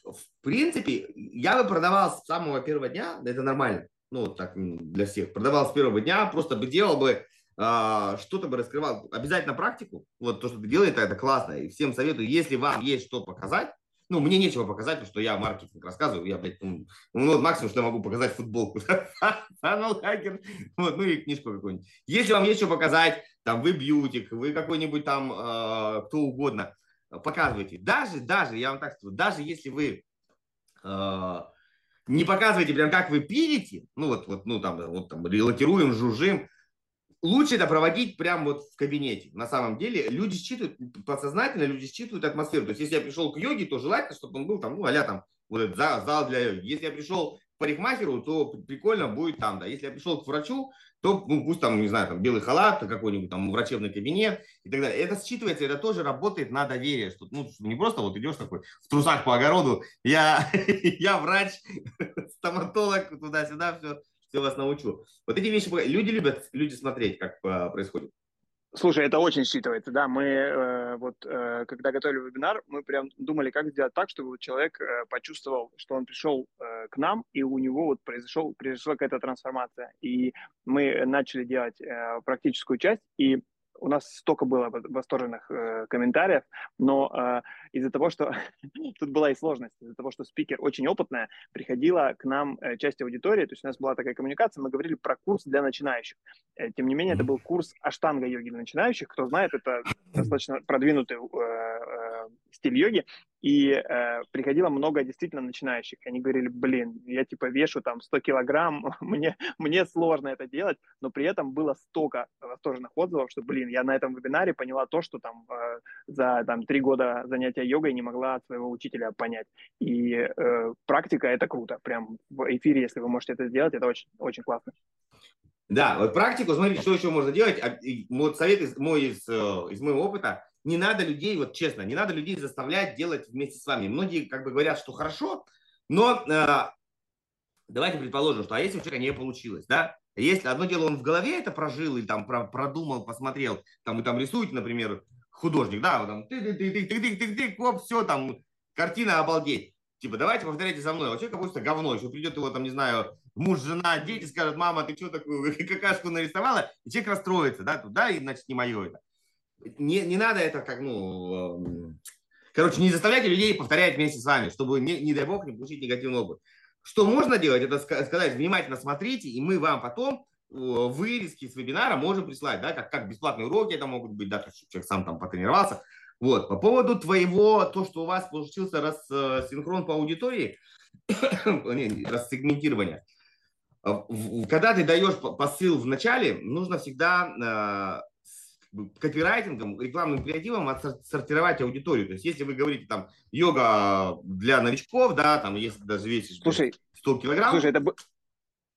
в принципе, я бы продавал с самого первого дня, это нормально, ну, так для всех, продавал с первого дня, просто бы делал бы, а, что-то бы раскрывал, обязательно практику, вот то, что ты делаешь, это классно, и всем советую, если вам есть что показать, ну, мне нечего показать, потому что я маркетинг рассказываю, я, блядь, ну, ну максимум, что я могу показать футболку, [laughs] вот, ну, и книжку какую-нибудь. Если вам есть что показать, там, вы бьютик, вы какой-нибудь там, э, кто угодно, показывайте. Даже, даже, я вам так скажу, даже если вы э, не показываете прям как вы пилите, ну вот, вот, ну там, вот там релокируем, жужжим, лучше это проводить прям вот в кабинете. На самом деле люди считывают, подсознательно люди считывают атмосферу. То есть если я пришел к йоге, то желательно, чтобы он был там, ну, а там, вот этот зал, зал для йоги. Если я пришел к парикмахеру, то прикольно будет там, да. Если я пришел к врачу, то ну, пусть там, не знаю, там белый халат, какой-нибудь там врачебный кабинет и так далее. Это считывается, это тоже работает на доверие, что ну, не просто вот идешь такой в трусах по огороду, я, [laughs] я врач, [laughs] стоматолог, туда-сюда, все, все вас научу. Вот эти вещи, люди любят люди смотреть, как а, происходит. Слушай, это очень считывается, да. Мы э, вот, э, когда готовили вебинар, мы прям думали, как сделать так, чтобы человек э, почувствовал, что он пришел э, к нам, и у него вот произошел, произошла какая-то трансформация. И мы начали делать э, практическую часть, и у нас столько было восторженных э, комментариев, но э, из-за того, что [laughs] тут была и сложность, из-за того, что спикер очень опытная, приходила к нам э, часть аудитории, то есть у нас была такая коммуникация, мы говорили про курс для начинающих. Э, тем не менее, это был курс аштанга йоги для начинающих. Кто знает, это достаточно продвинутый э, э, стиль йоги, и э, приходило много действительно начинающих. Они говорили, блин, я типа вешу там 100 килограмм, [laughs] мне, мне сложно это делать, но при этом было столько восторженных отзывов, что, блин, я на этом вебинаре поняла то, что там э, за там, три года занятия йогой не могла своего учителя понять. И э, практика — это круто. Прям в эфире, если вы можете это сделать, это очень, очень классно. Да, вот практику, смотрите, что еще можно делать. А, вот совет из, мой из, э, из моего опыта. не надо людей, вот честно, не надо людей заставлять делать вместе с вами. Многие как бы говорят, что хорошо, но э, давайте предположим, что а если у человека не получилось, да? Если одно дело он в голове это прожил или там продумал, посмотрел, там и там рисует, например, художник, да, вот там ты ты ты ты ты ты ты оп, все, там картина обалдеть. Типа, давайте повторяйте за мной. А человек просто говно. Еще придет его, там, не знаю, муж, жена, дети скажут, мама, ты что такую какашку нарисовала? И человек расстроится, да, туда, и, значит, не мое это. Не, не надо это как, ну, короче, не заставляйте людей повторять вместе с вами, чтобы, не, не дай бог, не получить негативный опыт. Что можно делать, это сказать, внимательно смотрите, и мы вам потом вырезки с вебинара можем прислать, да, как, как бесплатные уроки это могут быть, да, человек сам там потренировался. Вот, по поводу твоего, то, что у вас получился рассинхрон по аудитории, [coughs] рассегментирование. Когда ты даешь посыл в начале, нужно всегда копирайтингом, рекламным креативом отсортировать аудиторию. То есть, если вы говорите там йога для новичков, да, там, если даже весишь слушай, 100 килограмм. Слушай, это,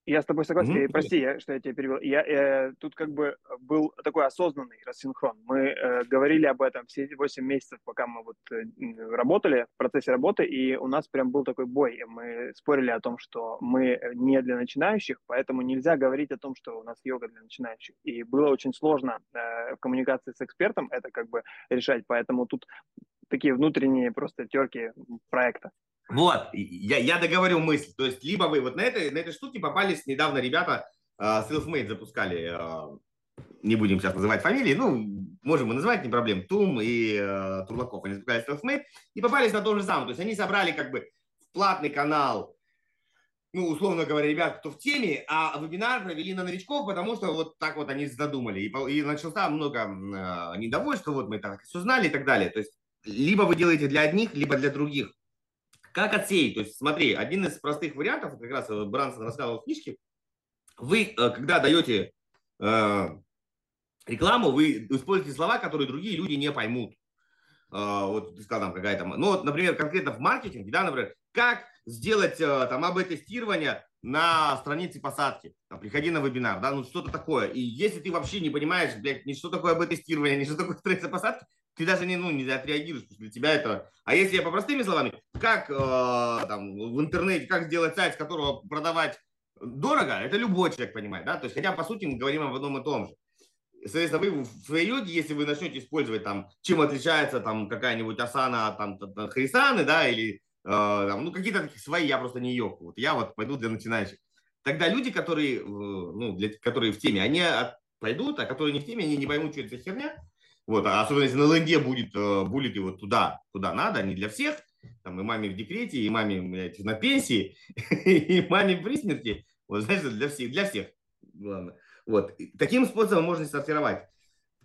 я с тобой согласен. Mm-hmm. Прости, я, что я тебя перевел. Я, э, тут как бы был такой осознанный рассинхрон. Мы э, говорили об этом все 8 месяцев, пока мы вот э, работали в процессе работы, и у нас прям был такой бой. Мы спорили о том, что мы не для начинающих, поэтому нельзя говорить о том, что у нас йога для начинающих. И было очень сложно э, в коммуникации с экспертом это как бы решать, поэтому тут такие внутренние просто терки проекта. Вот, я, я договорю мысль. То есть, либо вы вот на этой, на этой штуке попались недавно ребята, uh, Selfmade запускали, uh, не будем сейчас называть фамилии, ну, можем мы называть, не проблем, Тум и uh, Турлаков, они запускали Selfmade и попались на то же самое. То есть, они собрали как бы в платный канал, ну, условно говоря, ребят, кто в теме, а вебинар провели на новичков, потому что вот так вот они задумали. И, и начался много э, недовольства, вот мы так все знали и так далее. То есть, либо вы делаете для одних, либо для других. Как отсеять? То есть смотри, один из простых вариантов, как раз Брансон рассказывал в книжке, вы, э, когда даете э, рекламу, вы используете слова, которые другие люди не поймут. Э, вот ты сказал там какая-то, ну вот, например, конкретно в маркетинге, да, например, как сделать э, там АБ-тестирование на странице посадки, там, приходи на вебинар, да, ну что-то такое. И если ты вообще не понимаешь, блядь, ни что такое АБ-тестирование, ни что такое страница посадки, ты даже не, ну, не отреагируешь, для тебя это... А если я по простыми словами, как э, там, в интернете, как сделать сайт, с которого продавать дорого, это любой человек понимает, да, то есть, хотя, по сути, мы говорим об одном и том же. Соответственно, вы в своей йоге, если вы начнете использовать там, чем отличается там какая-нибудь асана там хрисаны, да, или э, там, ну, какие-то такие свои, я просто не йогу, вот я вот пойду для начинающих. Тогда люди, которые, ну, для, которые в теме, они пойдут, а которые не в теме, они не поймут, что это за херня, вот, а особенно если на ленде будет э, буллеты вот туда, куда надо, не для всех. Там и маме в декрете, и маме блядь, на пенсии, [laughs] и маме при смерти. Вот, знаешь, для всех, для всех. Главное. Вот. Таким способом можно сортировать.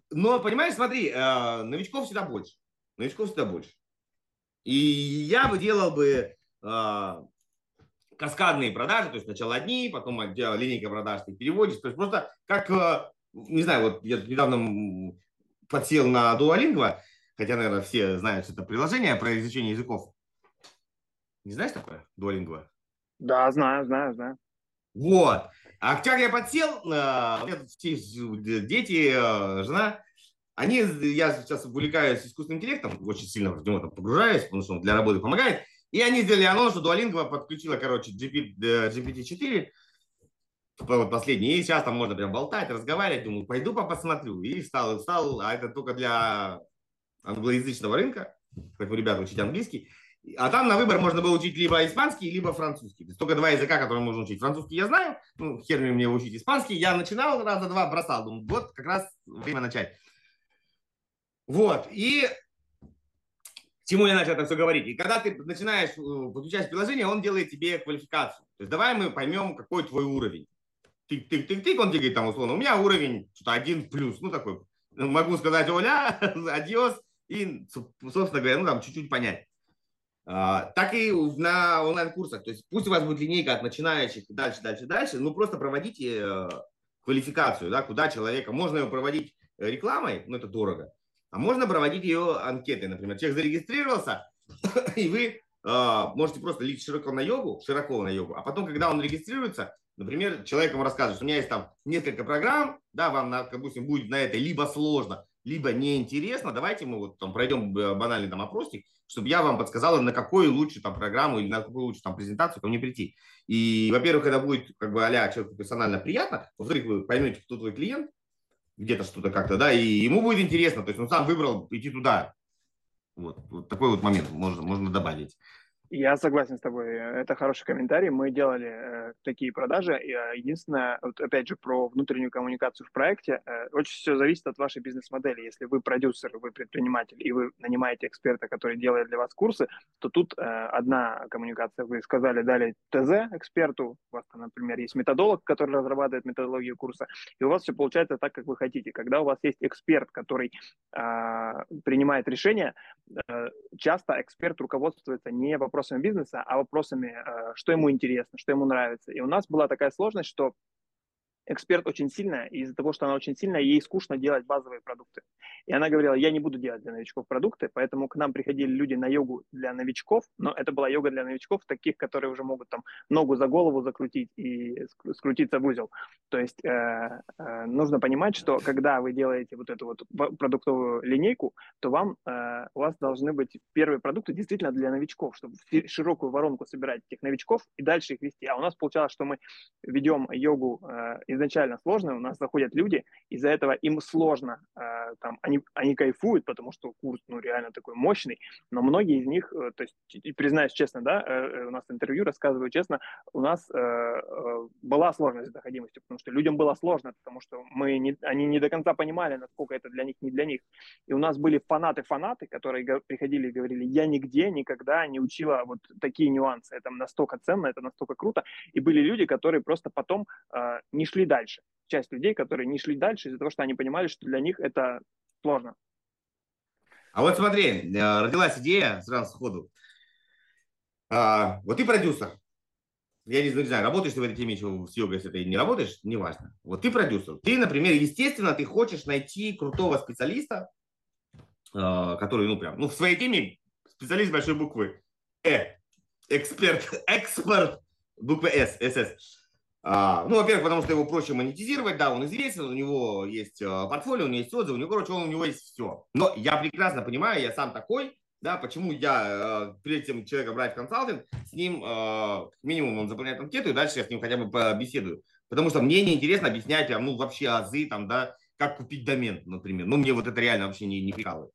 Но, понимаешь, смотри, э, новичков всегда больше. Новичков всегда больше. И я бы делал бы э, каскадные продажи, то есть сначала одни, потом линейка продаж ты переводишь. То есть просто как, не знаю, вот я недавно подсел на Duolingo, хотя, наверное, все знают, что это приложение про изучение языков. Не знаешь такое, Duolingo? Да, знаю, знаю, знаю. Вот. А как я подсел, э, все дети, э, жена, они, я сейчас увлекаюсь искусственным интеллектом, очень сильно в него там погружаюсь, потому что он для работы помогает. И они сделали анонс, что Duolingo подключила, короче, GPT-4, последний. И сейчас там можно прям болтать, разговаривать. Думаю, пойду посмотрю. И встал, встал. А это только для англоязычного рынка. Поэтому ребята учить английский. А там на выбор можно было учить либо испанский, либо французский. То есть только два языка, которые можно учить. Французский я знаю, ну, хер мне учить испанский. Я начинал раза два, бросал. Думаю, вот как раз время начать. Вот. И чему я начал это все говорить? И когда ты начинаешь э, подключать приложение, он делает тебе квалификацию. То есть давай мы поймем, какой твой уровень тык-тык-тык-тык, он тебе говорит там условно, у меня уровень что-то один плюс, ну такой, могу сказать оля, [laughs] адьос, и, собственно говоря, ну там чуть-чуть понять. А, так и на онлайн-курсах, то есть пусть у вас будет линейка от начинающих дальше, дальше, дальше, ну просто проводите э, квалификацию, да, куда человека, можно его проводить рекламой, ну это дорого, а можно проводить ее анкетой, например, человек зарегистрировался, [coughs] и вы э, можете просто лить широко на йогу, широко на йогу, а потом, когда он регистрируется, Например, человек вам рассказывает, что у меня есть там несколько программ, да, вам, допустим, будет на это либо сложно, либо неинтересно, давайте мы вот там пройдем банальный там опросник, чтобы я вам подсказал, на какую лучше там программу или на какую лучше там презентацию ко мне прийти. И, во-первых, когда будет как бы а человеку персонально приятно, во-вторых, вы поймете, кто твой клиент, где-то что-то как-то, да, и ему будет интересно, то есть он сам выбрал идти туда. Вот, вот такой вот момент можно, можно добавить. Я согласен с тобой. Это хороший комментарий. Мы делали э, такие продажи. Э, единственное, вот опять же, про внутреннюю коммуникацию в проекте. Э, очень все зависит от вашей бизнес-модели. Если вы продюсер, вы предприниматель, и вы нанимаете эксперта, который делает для вас курсы, то тут э, одна коммуникация. Вы сказали, дали ТЗ эксперту. У вас, например, есть методолог, который разрабатывает методологию курса. И у вас все получается так, как вы хотите. Когда у вас есть эксперт, который э, принимает решение, э, часто эксперт руководствуется не вопросом вопросами бизнеса, а вопросами, э, что ему интересно, что ему нравится. И у нас была такая сложность, что эксперт очень сильная, и из-за того, что она очень сильная, ей скучно делать базовые продукты. И она говорила, я не буду делать для новичков продукты, поэтому к нам приходили люди на йогу для новичков, но это была йога для новичков, таких, которые уже могут там ногу за голову закрутить и скрутиться в узел. То есть э, э, нужно понимать, что когда вы делаете вот эту вот продуктовую линейку, то вам, э, у вас должны быть первые продукты действительно для новичков, чтобы широкую воронку собирать этих новичков и дальше их вести. А у нас получалось, что мы ведем йогу э, изначально сложно, у нас заходят люди, из-за этого им сложно, э, там, они, они кайфуют, потому что курс, ну, реально такой мощный, но многие из них, э, то есть, и признаюсь честно, да, э, э у нас интервью, рассказываю честно, у нас э, э, была сложность с доходимостью, потому что людям было сложно, потому что мы не, они не до конца понимали, насколько это для них, не для них. И у нас были фанаты-фанаты, которые приходили и говорили, я нигде никогда не учила вот такие нюансы, это настолько ценно, это настолько круто. И были люди, которые просто потом э, не шли дальше. Часть людей, которые не шли дальше из-за того, что они понимали, что для них это сложно. А вот смотри, э, родилась идея сразу сходу. А, вот ты продюсер. Я не знаю, работаешь ты в этой теме еще с йогой, если ты не работаешь, неважно. Вот ты продюсер. Ты, например, естественно, ты хочешь найти крутого специалиста, э, который, ну, прям, ну, в своей теме специалист большой буквы Э, эксперт, эксперт, буквы С, СС. А, ну, во-первых, потому что его проще монетизировать, да, он известен, у него есть а, портфолио, у него есть отзывы, у него, короче, он, у него есть все. Но я прекрасно понимаю, я сам такой, да, почему я, э, прежде чем человека брать в консалтинг, с ним э, минимум он заполняет анкету, и дальше я с ним хотя бы побеседую. Потому что мне неинтересно объяснять, ну, вообще азы, там, да, как купить домен, например. Ну, мне вот это реально вообще не, не прикалывает.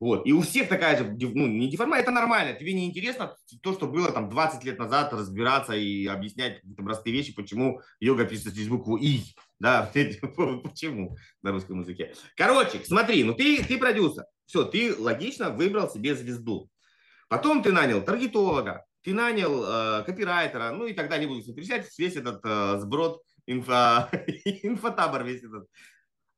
Вот. И у всех такая же, ну, не деформация, это нормально. Тебе не интересно то, что было там 20 лет назад, разбираться и объяснять какие-то простые вещи, почему йога пишется через букву И. Да, [laughs] почему на русском языке. Короче, смотри, ну ты, ты продюсер. Все, ты логично выбрал себе звезду. Потом ты нанял таргетолога, ты нанял э, копирайтера, ну и тогда не буду перечислять весь этот э, сброд, инфо, [laughs] инфотабор весь этот.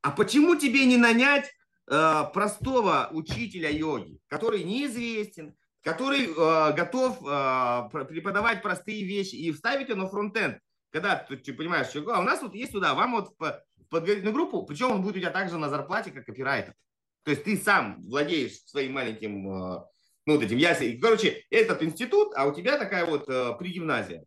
А почему тебе не нанять простого учителя йоги, который неизвестен, который э, готов э, преподавать простые вещи и вставить его на фронтенд. Когда ты, ты понимаешь, что а у нас вот есть туда, вам вот в подготовительную группу, причем он будет у тебя также на зарплате, как копирайтер. То есть ты сам владеешь своим маленьким, э, ну вот этим ясен. Короче, этот институт, а у тебя такая вот э, пригимназия.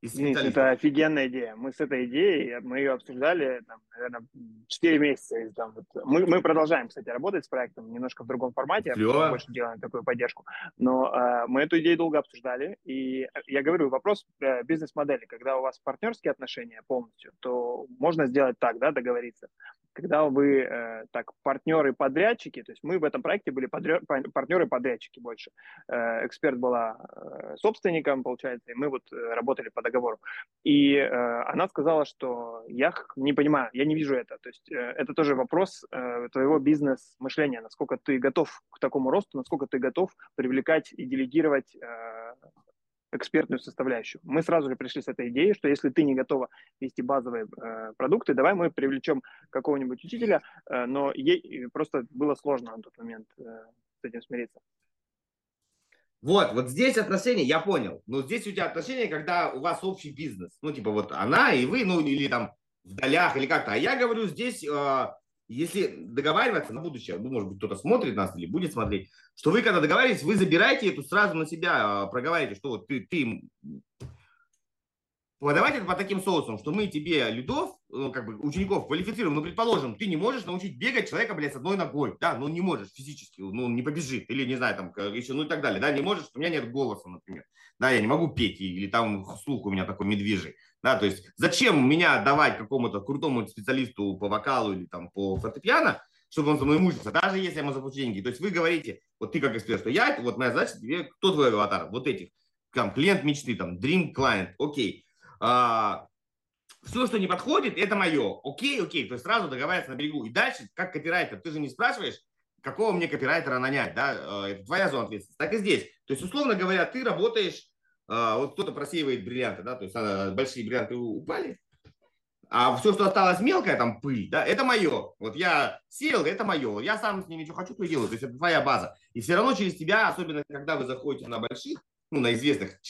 Нет, это офигенная идея. Мы с этой идеей, мы ее обсуждали, там, наверное, 4 месяца. Там, вот. мы, мы продолжаем, кстати, работать с проектом немножко в другом формате, Клево. больше делаем такую поддержку. Но э, мы эту идею долго обсуждали, и я говорю, вопрос э, бизнес-модели. Когда у вас партнерские отношения полностью, то можно сделать так, да, договориться когда вы э, так партнеры-подрядчики, то есть мы в этом проекте были партнеры-подрядчики больше. Э, эксперт была э, собственником, получается, и мы вот э, работали по договору. И э, она сказала, что я не понимаю, я не вижу это. То есть э, это тоже вопрос э, твоего бизнес-мышления, насколько ты готов к такому росту, насколько ты готов привлекать и делегировать э, экспертную составляющую. Мы сразу же пришли с этой идеей, что если ты не готова вести базовые э, продукты, давай мы привлечем какого-нибудь учителя, э, но ей просто было сложно на тот момент э, с этим смириться. Вот, вот здесь отношения, я понял. Но здесь у тебя отношения, когда у вас общий бизнес. Ну, типа вот она и вы, ну, или там в долях, или как-то. А я говорю, здесь э, если договариваться на будущее, ну, может быть, кто-то смотрит нас или будет смотреть, что вы, когда договариваетесь, вы забираете эту сразу на себя, а, проговариваете, что вот ты, ты подавать это по таким соусам, что мы тебе лидов, ну, как бы учеников квалифицируем, ну, предположим, ты не можешь научить бегать человека, блядь, с одной ногой, да, ну, не можешь физически, ну, не побежит, или, не знаю, там, еще, ну, и так далее, да, не можешь, у меня нет голоса, например, да, я не могу петь, или там слух у меня такой медвежий, да, то есть зачем меня давать какому-то крутому специалисту по вокалу или там по фортепиано, чтобы он со мной мучился, даже если я ему заплачу деньги. То есть вы говорите, вот ты как эксперт, что я, вот моя задача тебе, кто твой аватар, вот этих, там, клиент мечты, там, dream client, окей. А, все, что не подходит, это мое. Окей, окей. То есть сразу договариваться на берегу. И дальше, как копирайтер, ты же не спрашиваешь, какого мне копирайтера нанять, да, а, это твоя зона ответственности. Так и здесь. То есть, условно говоря, ты работаешь, вот кто-то просеивает бриллианты, да, то есть а, большие бриллианты упали, а все, что осталось мелкое, там пыль, да, это мое. Вот я сел, это мое. Я сам с ними что хочу, то и делаю. То есть это твоя база. И все равно через тебя, особенно когда вы заходите на больших, ну, на известных,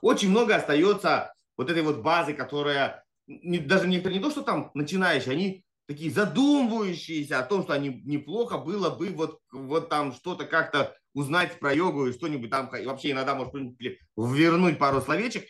очень много остается вот этой вот базы, которая даже некоторые не то, что там начинающие, они такие задумывающиеся о том, что они неплохо было бы вот, вот там что-то как-то узнать про йогу и что-нибудь там, и вообще иногда, может, вернуть пару словечек,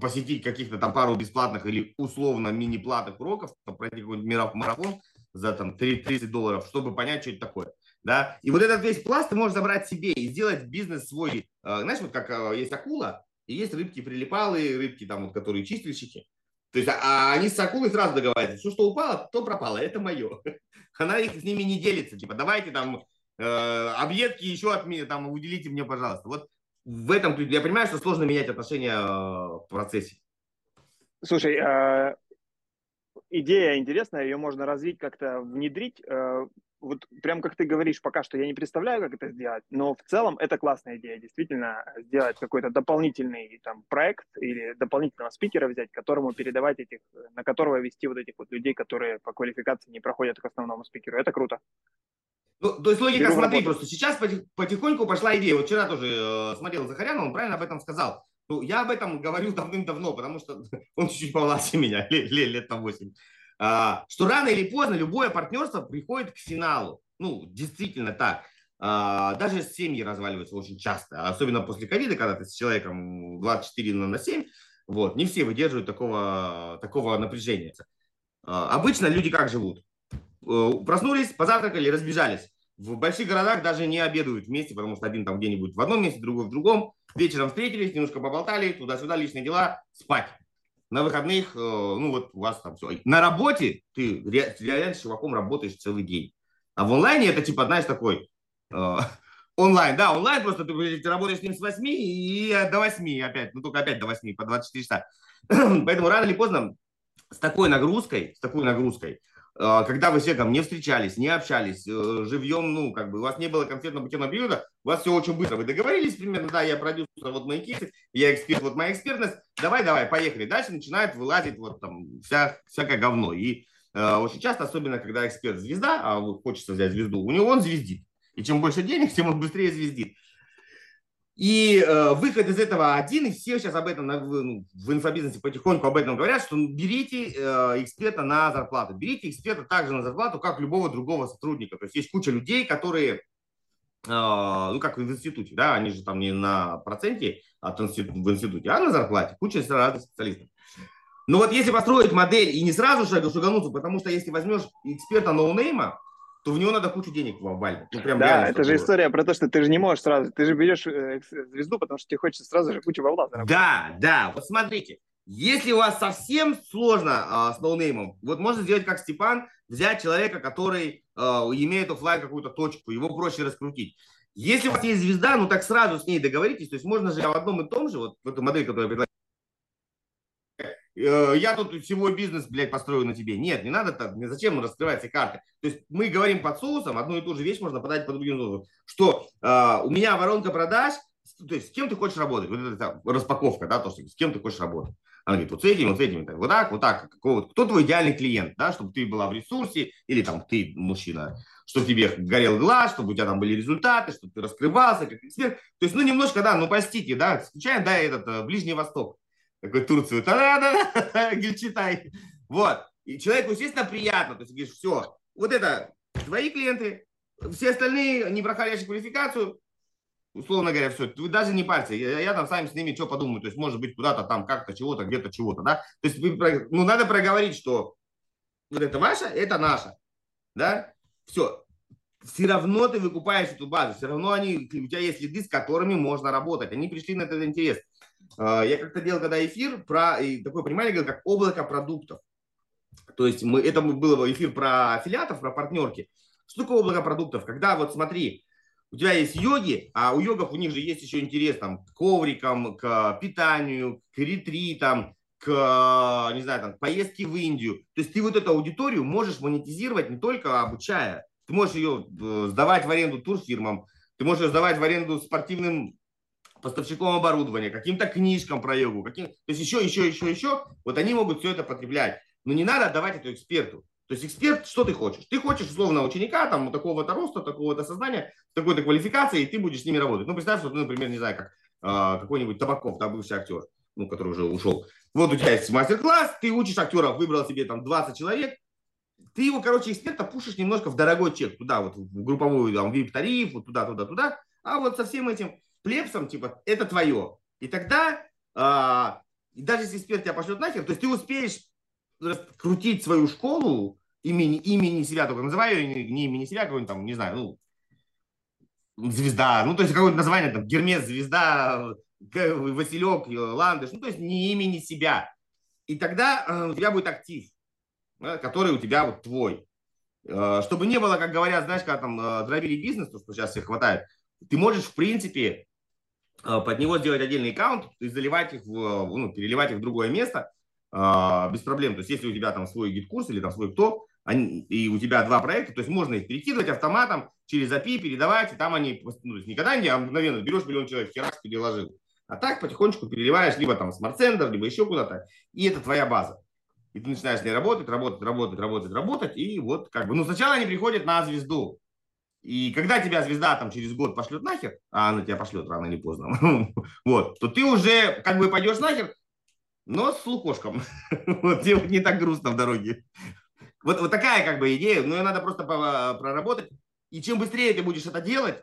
посетить каких-то там пару бесплатных или условно мини-платных уроков, пройти какой-нибудь марафон за там 30 долларов, чтобы понять, что это такое. Да? И вот этот весь пласт ты можешь забрать себе и сделать бизнес свой. Э, знаешь, вот как э, есть акула, и есть рыбки прилипалые, рыбки там вот, которые чистильщики. То есть а, они с акулой сразу договариваются, все, что упало, то пропало, это мое. [laughs] Она их с ними не делится, типа, давайте там объедки еще от меня, там, уделите мне, пожалуйста. Вот в этом я понимаю, что сложно менять отношения э, в процессе. Слушай, э, идея интересная, ее можно развить, как-то внедрить. Э, вот прям как ты говоришь, пока что я не представляю, как это сделать, но в целом это классная идея, действительно, сделать какой-то дополнительный там проект или дополнительного спикера взять, которому передавать этих, на которого вести вот этих вот людей, которые по квалификации не проходят к основному спикеру. Это круто. Ну, то есть логика, Беру смотри, работу. просто сейчас потихоньку пошла идея. Вот вчера тоже э, смотрел Захаряна, он правильно об этом сказал. Ну, я об этом говорил [laughs] давным-давно, потому что [laughs] он чуть-чуть помладше меня, лет, лет, лет на 8. А, что рано или поздно любое партнерство приходит к финалу. Ну, действительно так. А, даже семьи разваливаются очень часто, особенно после ковида, когда ты с человеком 24 на 7, вот, не все выдерживают такого, такого напряжения. А, обычно люди как живут? Э, проснулись, позавтракали, разбежались. В больших городах даже не обедают вместе, потому что один там где-нибудь в одном месте, другой в другом. Вечером встретились, немножко поболтали, туда-сюда, личные дела, спать. На выходных, э, ну вот у вас там все. На работе ты реально с чуваком работаешь целый день. А в онлайне это типа, знаешь, такой э, [laughs] онлайн, да, онлайн просто ты, ты работаешь с ним с 8 и до 8 опять, ну только опять до 8, по 24 часа. [clears throat] Поэтому рано или поздно с такой нагрузкой, с такой нагрузкой, когда вы с человеком не встречались, не общались, э, живьем, ну, как бы у вас не было конкретного путевого периода, у вас все очень быстро. Вы договорились примерно, да, я продюсер, вот мои кейсы, я эксперт, вот моя экспертность, давай, давай, поехали. Дальше начинает вылазить вот там вся, всякое говно. И э, очень часто, особенно когда эксперт звезда, а хочется взять звезду, у него он звездит. И чем больше денег, [laughs] тем он быстрее звездит. И э, выход из этого один, и все сейчас об этом ну, в инфобизнесе потихоньку об этом говорят, что берите э, эксперта на зарплату. Берите эксперта также на зарплату, как любого другого сотрудника. То есть есть куча людей, которые, э, ну как в институте, да, они же там не на проценте от института, в институте, а на зарплате. Куча разных специалистов. Но вот если построить модель и не сразу шагануться, потому что если возьмешь эксперта noname а, то в него надо кучу денег вваливать. Ну, прям да, это же история про то, что ты же не можешь сразу, ты же берешь э, звезду, потому что тебе хочется сразу же кучу бабла заработать. Да, да, вот смотрите, если у вас совсем сложно а, с noname ом, вот можно сделать как Степан, взять человека, который а, имеет офлайн какую-то точку, его проще раскрутить. Если у вас есть звезда, ну так сразу с ней договоритесь, то есть можно же в одном и том же, вот в эту модель, которую я предлагаю, Э, я тут всего бизнес, блядь, построю на тебе. Нет, не надо так, зачем раскрывать эти карты. То есть мы говорим под соусом, одну и ту же вещь можно подать по другим соусам. Что э, у меня воронка продаж, то есть с кем ты хочешь работать? Вот это распаковка, да, то, что с кем ты хочешь работать. Она говорит, вот с этим, вот с этим, вот так, вот так. Какого, кто твой идеальный клиент, да, чтобы ты была в ресурсе, или там ты мужчина, чтобы тебе горел глаз, чтобы у тебя там были результаты, чтобы ты раскрывался как эксперт. То есть, ну, немножко, да, ну, простите, да, включаем, да, этот э, Ближний Восток такой Турцию, та-да-да, [laughs] Гюльчатай. Вот. И человеку, естественно, приятно. То есть, говоришь, все, вот это твои клиенты, все остальные, не проходящие квалификацию, условно говоря, все, вы даже не парьте, я, я там сами с ними что подумаю, то есть, может быть, куда-то там как-то чего-то, где-то чего-то, да, то есть, вы, ну, надо проговорить, что вот это ваше, это наше, да, все, все равно ты выкупаешь эту базу, все равно они, у тебя есть лиды, с которыми можно работать, они пришли на этот интерес. А, я как-то делал когда эфир про, и такое понимание, говорил, как облако продуктов, то есть мы, это был эфир про аффилиатов, про партнерки, что такое облако продуктов, когда вот смотри, у тебя есть йоги, а у йогов у них же есть еще интерес там, к коврикам, к питанию, к ретритам, к, не знаю, там, поездке в Индию. То есть ты вот эту аудиторию можешь монетизировать не только обучая, ты можешь ее э, сдавать в аренду турфирмам, ты можешь сдавать в аренду спортивным поставщиком оборудования, каким-то книжкам про йогу, каким... то есть еще, еще, еще, еще, вот они могут все это потреблять. Но не надо отдавать это эксперту. То есть эксперт, что ты хочешь? Ты хочешь условно ученика, там, такого-то роста, такого-то сознания, такой-то квалификации, и ты будешь с ними работать. Ну, представь, что ты, например, не знаю, как э, какой-нибудь Табаков, да, бывший актер, ну, который уже ушел. Вот у тебя есть мастер-класс, ты учишь актеров, выбрал себе там 20 человек, ты его, короче, эксперта пушишь немножко в дорогой чек, туда вот, в групповую, там, VIP-тариф, вот туда, туда, туда, а вот со всем этим плепсом, типа, это твое. И тогда, э, и даже если эксперт тебя пошлет нахер, то есть ты успеешь крутить свою школу имени, имени себя, только называю ее не имени себя, какой-нибудь там, не знаю, ну, звезда, ну, то есть какое-то название, там, Гермес, звезда, Василек, Ландыш, ну, то есть не имени себя. И тогда э, у тебя будет актив, который у тебя вот твой. Э, чтобы не было, как говорят, знаешь, когда там э, дробили бизнес, то, что сейчас всех хватает, ты можешь, в принципе, под него сделать отдельный аккаунт и заливать их, в, ну, переливать их в другое место, а, без проблем. То есть, если у тебя там свой гид-курс или там свой кто, они, и у тебя два проекта, то есть можно их перекидывать автоматом через API, передавать, и там они, ну, никогда не мгновенно берешь миллион человек, херак переложил. А так потихонечку переливаешь либо там Center, либо еще куда-то, и это твоя база. И ты начинаешь с ней работать, работать, работать, работать, работать, и вот как бы, ну сначала они приходят на звезду, и когда тебя звезда там через год пошлет нахер, а она тебя пошлет рано или поздно, [laughs] вот, то ты уже как бы пойдешь нахер, но с лукошком. [laughs] вот тебе не так грустно в дороге. Вот, вот такая как бы идея, но ее надо просто проработать. И чем быстрее ты будешь это делать,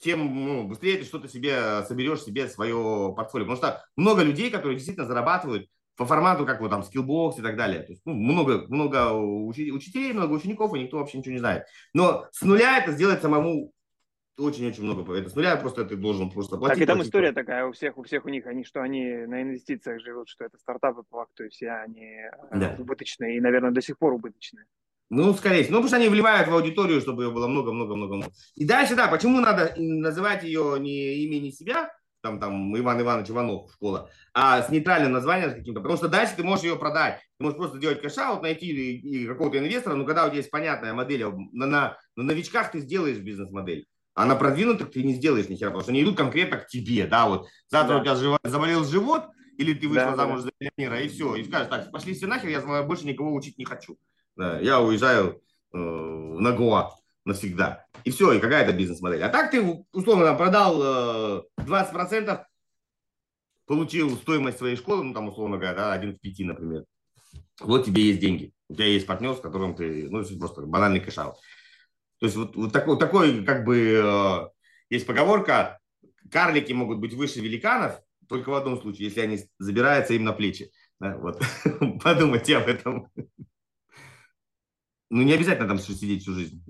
тем ну, быстрее ты что-то себе соберешь себе свое портфолио. Потому что много людей, которые действительно зарабатывают по формату, как вот там Skillbox и так далее. То есть, ну, много, много учителей, много учеников, и никто вообще ничего не знает. Но с нуля это сделать самому очень-очень много. Это с нуля просто ты должен просто платить. Так и там платить. история такая у всех, у всех у них, они что они на инвестициях живут, что это стартапы по факту, и все они э, да. убыточные, и, наверное, до сих пор убыточные. Ну, скорее всего. Ну, потому что они вливают в аудиторию, чтобы ее было много-много-много. И дальше, да, почему надо называть ее не имени себя, там, там, Иван Иванович Иванов, школа, а с нейтральным названием каким-то, потому что дальше ты можешь ее продать. Ты можешь просто делать cash-out, найти и, и какого-то инвестора, но когда у тебя есть понятная модель, на, на, на новичках ты сделаешь бизнес-модель. А на продвинутых ты не сделаешь ни хера, потому что они идут конкретно к тебе, да, вот завтра да. у тебя жив... заболел живот, или ты вышла да, замуж да. за миллионера, и все, и скажешь, так, пошли все нахер, я больше никого учить не хочу. Да, я уезжаю э, на Гоа навсегда. И все, и какая-то бизнес-модель. А так ты, условно, продал э, 20%, получил стоимость своей школы, ну, там, условно говоря, один в пяти, например. Вот тебе есть деньги. У тебя есть партнер, с которым ты, ну, просто банальный cash-out. То есть вот, вот такой, такой, как бы, э, есть поговорка, карлики могут быть выше великанов, только в одном случае, если они забираются им на плечи. Да, вот. [laughs] Подумайте об этом. Ну, не обязательно там сидеть всю жизнь.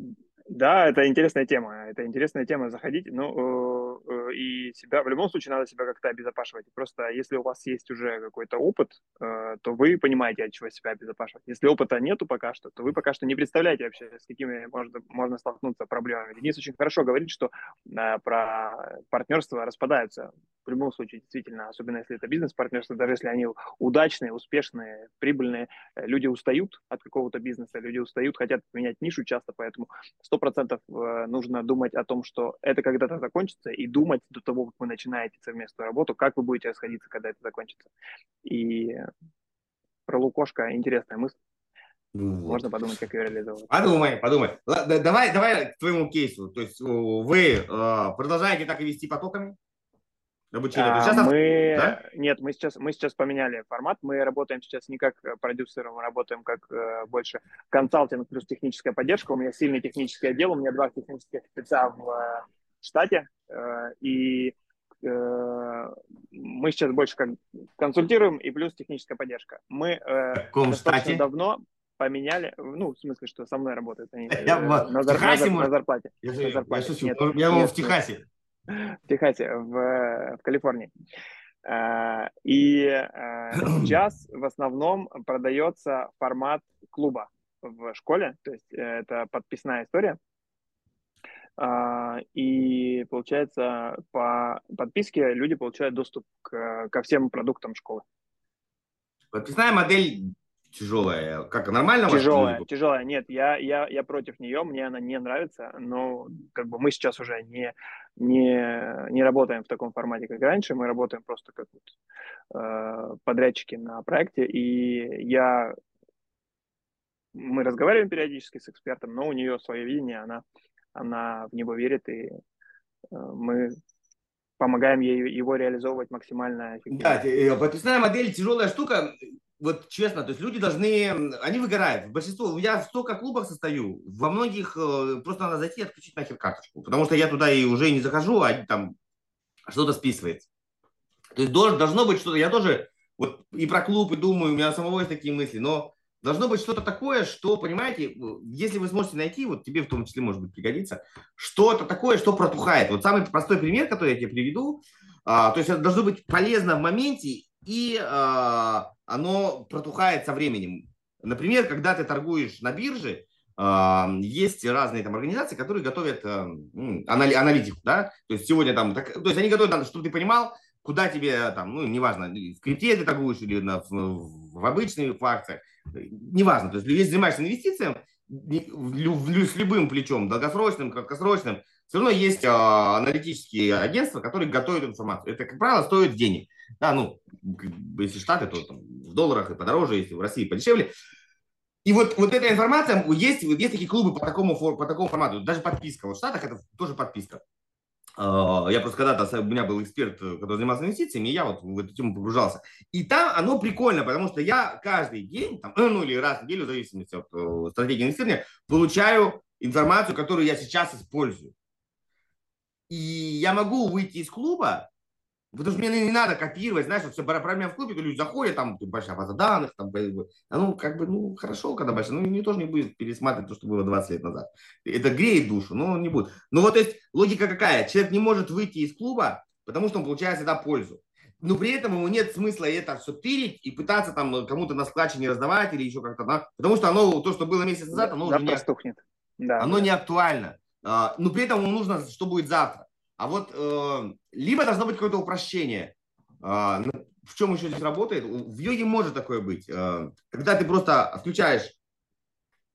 Да, это интересная тема. Это интересная тема заходить. Ну, э, э, и себя, в любом случае, надо себя как-то обезопашивать. Просто если у вас есть уже какой-то опыт, э, то вы понимаете, от чего себя обезопашивать. Если опыта нету пока что, то вы пока что не представляете вообще, с какими можно, можно столкнуться проблемами. Денис очень хорошо говорит, что про партнерство распадаются в любом случае, действительно, особенно если это бизнес-партнерство, даже если они удачные, успешные, прибыльные, люди устают от какого-то бизнеса, люди устают, хотят менять нишу часто, поэтому 100% э, нужно думать о том, что это когда-то закончится, и думать до того, как вы начинаете совместную работу, как вы будете расходиться, когда это закончится. И про Лукошка интересная мысль. Вот. Можно подумать, как ее реализовать. Подумай, подумай. Давай, давай к твоему кейсу. То есть вы э, продолжаете так и вести потоками? обучение? А, сейчас мы... Да? Нет, мы сейчас, мы сейчас поменяли формат. Мы работаем сейчас не как э, продюсеры, мы работаем как э, больше консалтинг плюс техническая поддержка. У меня сильный технический отдел, у меня два технических спеца в, штате, и мы сейчас больше как консультируем и плюс техническая поддержка. Мы в достаточно штате? давно поменяли, ну, в смысле, что со мной работают они я, на, на, Техасе, на, на зарплате. Я, на зарплате. Я. Нет, я нет, в Техасе. В Техасе, в, в Калифорнии. И сейчас в основном продается формат клуба в школе, то есть э, это подписная история. И получается, по подписке люди получают доступ к, ко всем продуктам школы. Подписная модель тяжелая. Как нормально? Тяжелая, тяжелая. Нет, я, я, я против нее, мне она не нравится, но как бы мы сейчас уже не, не, не работаем в таком формате, как раньше, мы работаем просто как вот, э, подрядчики на проекте, и я мы разговариваем периодически с экспертом, но у нее свое видение, она, она в него верит, и э, мы помогаем ей его реализовывать максимально эффективно. Да, э, подписная модель тяжелая штука вот честно, то есть люди должны, они выгорают. Большинство, я в столько клубах состою, во многих э, просто надо зайти и отключить нахер карточку, потому что я туда и уже не захожу, а там что-то списывается. То есть должно быть что-то, я тоже вот и про клуб и думаю, у меня самого есть такие мысли, но должно быть что-то такое, что, понимаете, если вы сможете найти, вот тебе в том числе, может быть, пригодится, что-то такое, что протухает. Вот самый простой пример, который я тебе приведу, а, то есть это должно быть полезно в моменте и а, оно протухает со временем. Например, когда ты торгуешь на бирже, а, есть разные там организации, которые готовят а, аналитику, да, то есть сегодня там, так, то есть они готовят, чтобы ты понимал, куда тебе там, ну, неважно, в крипте ты торгуешь или на, в, в обычных акциях, неважно, то есть если занимаешься инвестициями, с любым плечом, долгосрочным, краткосрочным, все равно есть а, аналитические агентства, которые готовят информацию. Это, как правило, стоит денег. Да, ну, если Штаты, то там, в долларах и подороже, если в России подешевле. И вот, вот эта информация, есть, есть такие клубы по такому, по такому формату, даже подписка. Вот в Штатах это тоже подписка. А, я просто когда-то, у меня был эксперт, который занимался инвестициями, и я вот в эту тему погружался. И там оно прикольно, потому что я каждый день, там, ну или раз в неделю, в зависимости от э, стратегии инвестирования, получаю информацию, которую я сейчас использую. И я могу выйти из клуба, потому что мне не надо копировать, знаешь, вот все про меня в клубе, люди заходят, там большая база данных, там, а ну, как бы, ну, хорошо, когда большая, ну, не тоже не будет пересматривать то, что было 20 лет назад. Это греет душу, но не будет. Ну, вот, то есть, логика какая? Человек не может выйти из клуба, потому что он получает всегда пользу. Но при этом ему нет смысла это все тырить и пытаться там кому-то на складче не раздавать или еще как-то, да? потому что оно, то, что было месяц назад, оно уже не, стухнет. Да, оно не актуально. А, но при этом ему нужно, что будет завтра. А вот э, либо должно быть какое-то упрощение. Э, в чем еще здесь работает? В йоге может такое быть. Э, когда ты просто включаешь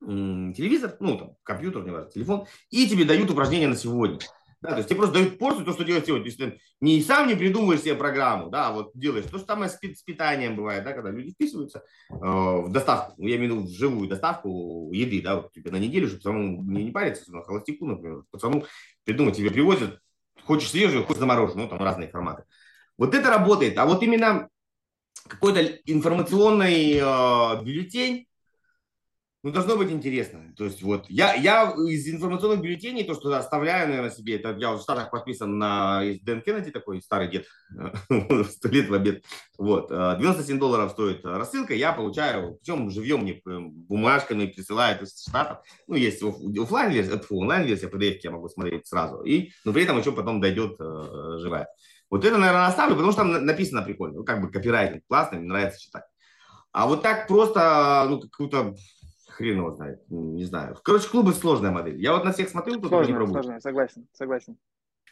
э, телевизор, ну, там, компьютер, не важно, телефон, и тебе дают упражнения на сегодня. Да, то есть тебе просто дают порцию, то, что делать сегодня. То есть ты не сам не придумываешь себе программу, да, а вот делаешь. То же самое с, с питанием бывает, да, когда люди вписываются э, в доставку, я имею в виду в живую доставку еды, да, вот, тебе на неделю, чтобы самому не, не париться, на холостяку, например, пацану придумать, тебе привозят Хочешь свежую, хочешь замороженную, ну, там разные форматы. Вот это работает. А вот именно какой-то информационный э, бюллетень, ну, должно быть интересно. То есть вот я, я из информационных бюллетеней, то, что оставляю, наверное, себе, это я в Штатах подписан на Дэн Кеннеди, такой старый дед, [laughs] сто лет в обед. Вот, 97 э, долларов стоит рассылка, я получаю, причем живьем мне бумажками присылают из Штатов. Ну, есть офлайн версия, онлайн версия, PDF я могу смотреть сразу. И, но при этом еще потом дойдет э, живая. Вот это, наверное, оставлю, потому что там написано прикольно. Ну, как бы копирайтинг классный, мне нравится читать. А вот так просто, ну, какую-то хрен его знает, не знаю. Короче, клубы сложная модель. Я вот на всех смотрел, тут не пробую. Сложная, согласен, согласен.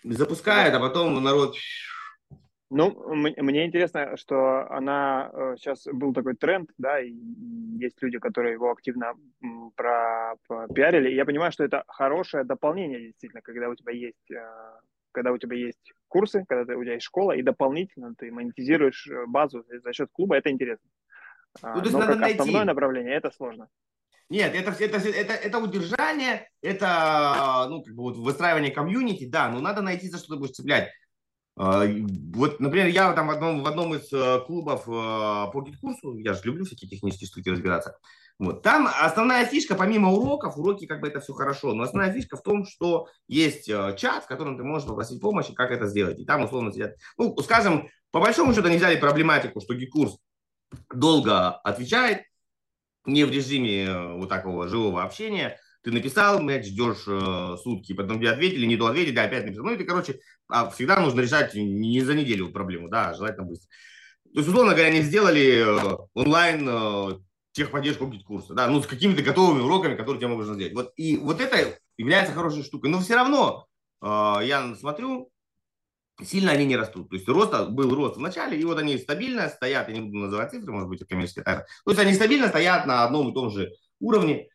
Запускает, а потом народ... Ну, мне интересно, что она сейчас э, был такой тренд, да, и есть люди, которые его активно про пиарили. я понимаю, что это хорошее дополнение, действительно, когда у тебя есть э, когда у тебя есть курсы, когда у тебя есть школа, и дополнительно ты монетизируешь э, базу за счет клуба, это интересно. Ну, то есть Но как найти. основное направление это сложно. Нет, это, это, это, это удержание, это ну, как бы вот выстраивание комьюнити, да, но надо найти, за что ты будешь цеплять. Вот, например, я там в одном, в одном из э, клубов э, по GetCourse у, я же люблю всякие технические штуки разбираться, вот. Там основная фишка, помимо уроков, уроки как бы это все хорошо, но основная фишка в том, что есть э, чат, в котором ты можешь попросить помощи, как это сделать. И там условно сидят, ну, скажем, по большому счету они взяли проблематику, что GetCourse долго отвечает, не в режиме вот такого живого общения, ты написал, блядь, ждешь э, сутки, потом тебе ответили, не то ответили, опять написал. Ну, это, короче, а всегда нужно решать не за неделю проблему, да, желательно быстро. То есть, условно говоря, они сделали э, онлайн э, техподдержку GetCourse а, да, ну, с какими-то готовыми уроками, которые тебе можно сделать. Вот, и вот это является хорошей штукой. Но все равно э, я смотрю, сильно они не растут. То есть рост, был рост в начале, и вот они стабильно стоят, я не буду называть цифры, может быть, коммерческая тайна. То есть они стабильно стоят на одном и том же уровне.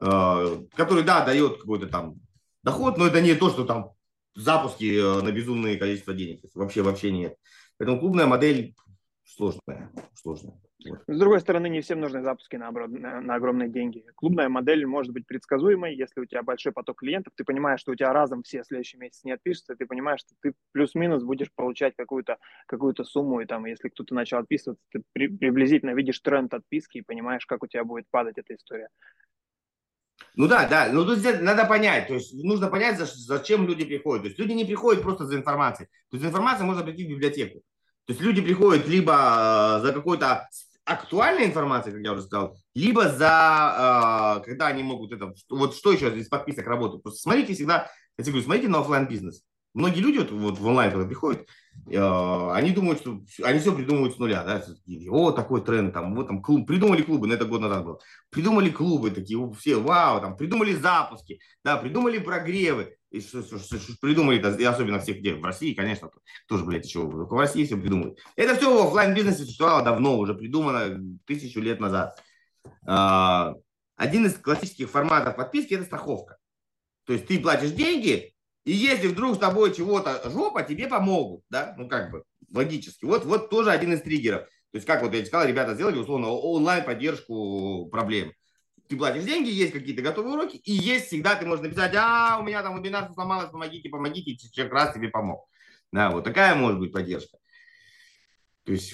Э, который, да, дает какой-то там доход, но это не то, что там запуски э, на безумное количество денег. Вообще, вообще нет. Поэтому клубная модель сложная. сложная. С другой стороны, не всем нужны запуски на, на, на огромные деньги. Клубная модель может быть предсказуемой, если у тебя большой поток клиентов, ты понимаешь, что у тебя разом все следующий месяц не отпишутся, ты понимаешь, что ты плюс-минус будешь получать какую-то какую сумму, и там, если кто-то начал отписываться, ты при, приблизительно видишь тренд отписки и понимаешь, как у тебя будет падать эта история. Ну да, да, ну тут надо понять, то есть нужно понять, зачем люди приходят. То есть люди не приходят просто за информацией. То есть информация можно прийти в библиотеку. То есть люди приходят либо э, за какой-то актуальной информацией, как я уже сказал, либо за, э, когда они могут это, вот что еще из подписок работает. Просто смотрите всегда, я тебе говорю, смотрите на офлайн бизнес. Многие люди вот в онлайн, когда приходят, э, они думают, что они все придумывают с нуля, да, о, такой тренд, там, вот там клуб, придумали клубы, на это год назад было, придумали клубы такие, все, вау, там, придумали запуски, да, придумали прогревы, и что, что, что, что придумали, и особенно всех где, в России, конечно, тоже, блядь, еще, в России все придумали. Это все в офлайн бизнесе существовало давно, уже придумано тысячу лет назад. Э, один из классических форматов подписки – это страховка. То есть ты платишь деньги, и если вдруг с тобой чего-то жопа, тебе помогут, да, ну как бы логически. Вот, вот тоже один из триггеров. То есть как вот я сказал, ребята сделали условно онлайн поддержку проблем. Ты платишь деньги, есть какие-то готовые уроки, и есть всегда ты можешь написать, а, у меня там вебинар сломалось, помогите, помогите, человек раз тебе помог. Да, вот такая может быть поддержка. То есть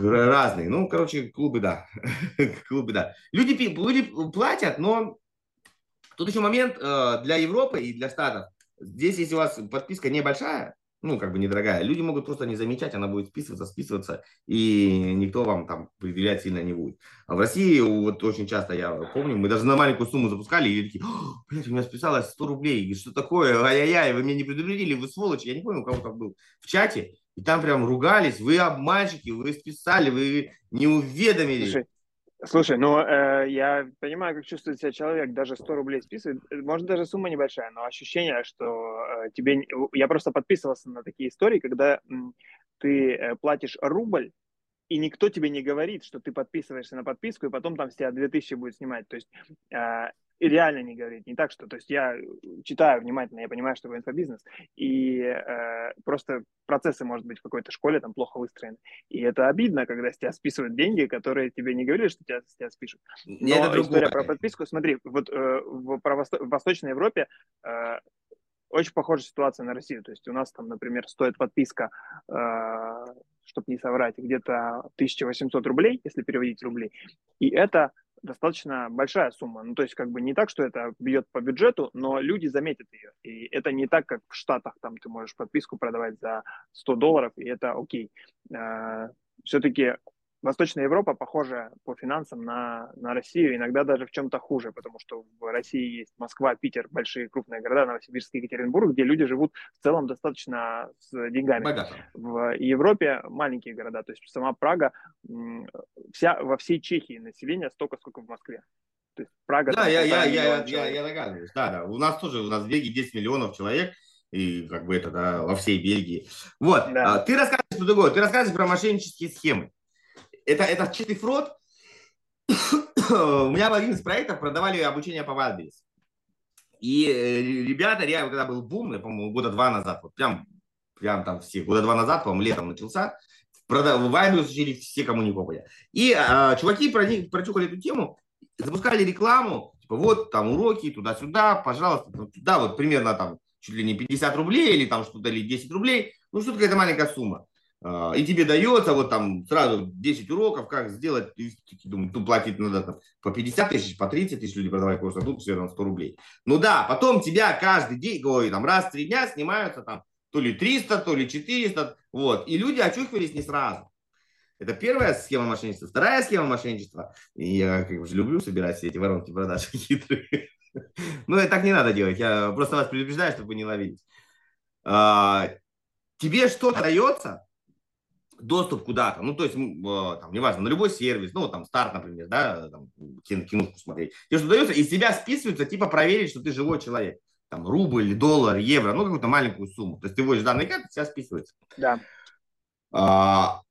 разные. Ну, короче, клубы, да. [laughs] клубы, да. Люди, люди платят, но тут еще момент э, для Европы и для Штатов Здесь, если у вас подписка небольшая, ну, как бы недорогая, люди могут просто не замечать, она будет списываться, списываться, и никто вам там предъявлять сильно не будет. А в России, вот очень часто, я помню, мы даже на маленькую сумму запускали, и такие, блядь, у меня списалось 100 рублей, и что такое, ай-яй-яй, вы меня не предупредили, вы сволочи, я не помню, у кого там был в чате, и там прям ругались, вы обманщики, вы списали, вы не уведомили. Слушай, Слушай, ну э, я понимаю, как чувствует себя человек, даже 100 рублей списывает, э, может даже сумма небольшая, но ощущение, что э, тебе... Я просто подписывался на такие истории, когда э, ты платишь рубль, и никто тебе не говорит, что ты подписываешься на подписку, и потом там с тебя 2000 будет снимать. То есть э, и реально не говорить. Не так, что, то есть я читаю внимательно, я понимаю, что такое инфобизнес, и э, просто процессы, может быть, в какой-то школе там плохо выстроены. И это обидно, когда с тебя списывают деньги, которые тебе не говорили, что тебя, с тебя спишут. Но это история про подписку, смотри, вот э, в, про Восто- в Восточной Европе э, очень похожая ситуация на Россию. То есть у нас там, например, стоит подписка, э, чтобы не соврать, где-то 1800 рублей, если переводить рубли. И это достаточно большая сумма. Ну, то есть, как бы не так, что это бьет по бюджету, но люди заметят ее. И это не так, как в Штатах, там ты можешь подписку продавать за 100 долларов, и это окей. А, Все-таки Восточная Европа похожа по финансам на, на Россию, иногда даже в чем-то хуже, потому что в России есть Москва, Питер, большие крупные города, Новосибирск, Екатеринбург, где люди живут в целом достаточно с деньгами. Богато. В Европе маленькие города, то есть сама Прага, вся, во всей Чехии население столько, сколько в Москве. То есть Прага... Да, я, я, я, я, я догадываюсь, да, да. У нас тоже, у нас в Бельгии 10 миллионов человек, и как бы это, да, во всей Бельгии. Вот, да. а, ты рассказываешь про другое, ты рассказываешь про мошеннические схемы это, это чистый фрод. [coughs] У меня в один из проектов продавали обучение по Wildberries. И э, ребята, реально, когда был бум, я, по-моему, года два назад, вот прям, прям там все, года два назад, по-моему, летом начался, продав, Wildberries учили все, кому не попадя. И а, чуваки прочухали эту тему, запускали рекламу, типа, вот там уроки, туда-сюда, пожалуйста, туда, вот примерно там чуть ли не 50 рублей или там что-то, или 10 рублей, Ну, что такое это маленькая сумма. А, и тебе дается вот там сразу 10 уроков, как сделать, думаю, тут платить надо там, по 50 тысяч, по 30 тысяч люди продавать курс, а тут все равно 100 рублей. Ну да, потом тебя каждый день, ой, там раз в три дня снимаются там то ли 300, то ли 400, вот, и люди очухивались не сразу. Это первая схема мошенничества. Вторая схема мошенничества, я как бы люблю собирать все эти воронки продаж [laughs] хитрые. Ну, так не надо делать, я просто вас предупреждаю, чтобы вы не ловились. А, тебе что-то дается, доступ куда-то, ну, то есть, там, неважно, на любой сервис, ну, там, старт, например, да, там, киношку смотреть, тебе что дается, из себя списывается, типа, проверить, что ты живой человек, там, рубль, доллар, евро, ну, какую-то маленькую сумму, то есть, ты вводишь данные карты, себя списывается. Да. А,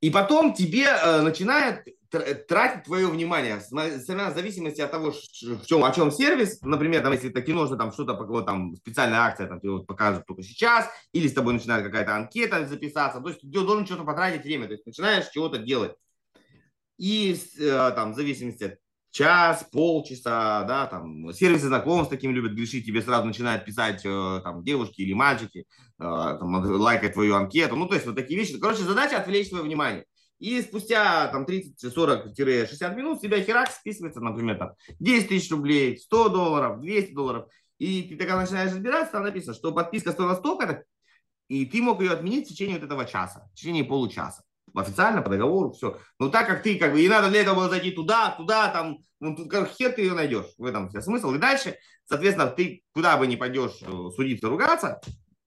и потом тебе э, начинает тратить твое внимание, в зависимости от того, в чем, о чем сервис, например, там, если это кино, там что-то, там специальная акция, там, тебе вот покажут только сейчас, или с тобой начинает какая-то анкета записаться, то есть ты должен что-то потратить время, то есть начинаешь чего-то делать. И э, там, в зависимости от час, полчаса, да, там, сервисы знакомств таким любят грешить, тебе сразу начинают писать э, там девушки или мальчики, э, там, лайкать твою анкету, ну, то есть вот такие вещи. Короче, задача отвлечь твое внимание. И спустя там 30-40-60 минут тебя херак списывается, например, там 10 тысяч рублей, 100 долларов, 200 долларов. И ты тогда начинаешь разбираться, там написано, что подписка стоила столько и ты мог ее отменить в течение вот этого часа, в течение получаса. Официально, по договору, все. Но так как ты, как бы, и надо для этого было зайти туда, туда, там, ну, тут как хер ты ее найдешь. В этом вся смысл. И дальше, соответственно, ты куда бы не пойдешь э, судиться, ругаться,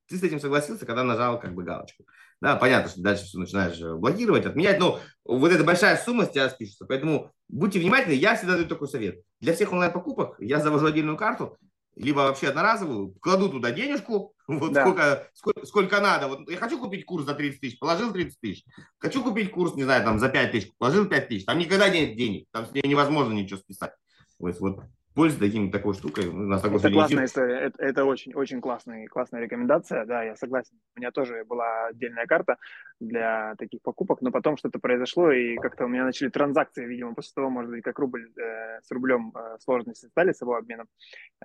ты с этим согласился, когда нажал как бы галочку. Да, понятно, что дальше все начинаешь э, блокировать, отменять, но вот эта большая сумма с тебя спишется. Поэтому будьте внимательны, я всегда даю такой совет. Для всех онлайн-покупок я завожу отдельную карту, либо вообще одноразовую, кладу туда денежку, [laughs] вот да. сколько, сколько, сколько надо. Вот я хочу купить курс за 30 тысяч, положил 30 тысяч. Хочу купить курс, не знаю, там за 5 тысяч, положил 5 тысяч. Там никогда нет денег, там невозможно ничего списать. Вот, вот пользуйтесь таким, такой штукой. У нас такой это классная история, это, это очень, очень классная, классная рекомендация, да, я согласен. У меня тоже была отдельная карта для таких покупок, но потом что-то произошло, и как-то у меня начали транзакции, видимо, после того, может быть, как рубль э, с рублем э, сложности стали с его обменом,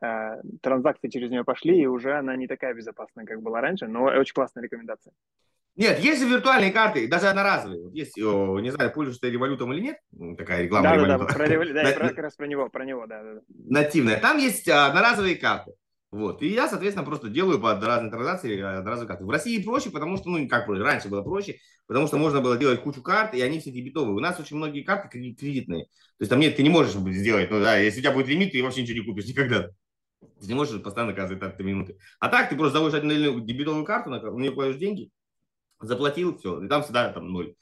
э, транзакции через нее пошли, и уже она не такая безопасная, как была раньше, но очень классная рекомендация. Нет, есть же виртуальные карты, даже одноразовые. Вот есть, о, не знаю, пользуешься ты револютом или нет, такая реклама да, революта. Да, да, про, да, как раз про него, про него, да, да. Нативная. Там есть а, одноразовые карты. Вот. И я, соответственно, просто делаю под разные транзакции одноразовые карты. В России проще, потому что, ну, как проще, раньше было проще, потому что можно было делать кучу карт, и они все дебетовые. У нас очень многие карты кредитные. То есть там нет, ты не можешь сделать, ну да, если у тебя будет лимит, ты вообще ничего не купишь никогда. Ты не можешь постоянно казать от минуты. А так ты просто заводишь одну дебетовую карту, на нее кладешь деньги, заплатил, все, и там всегда там ноль.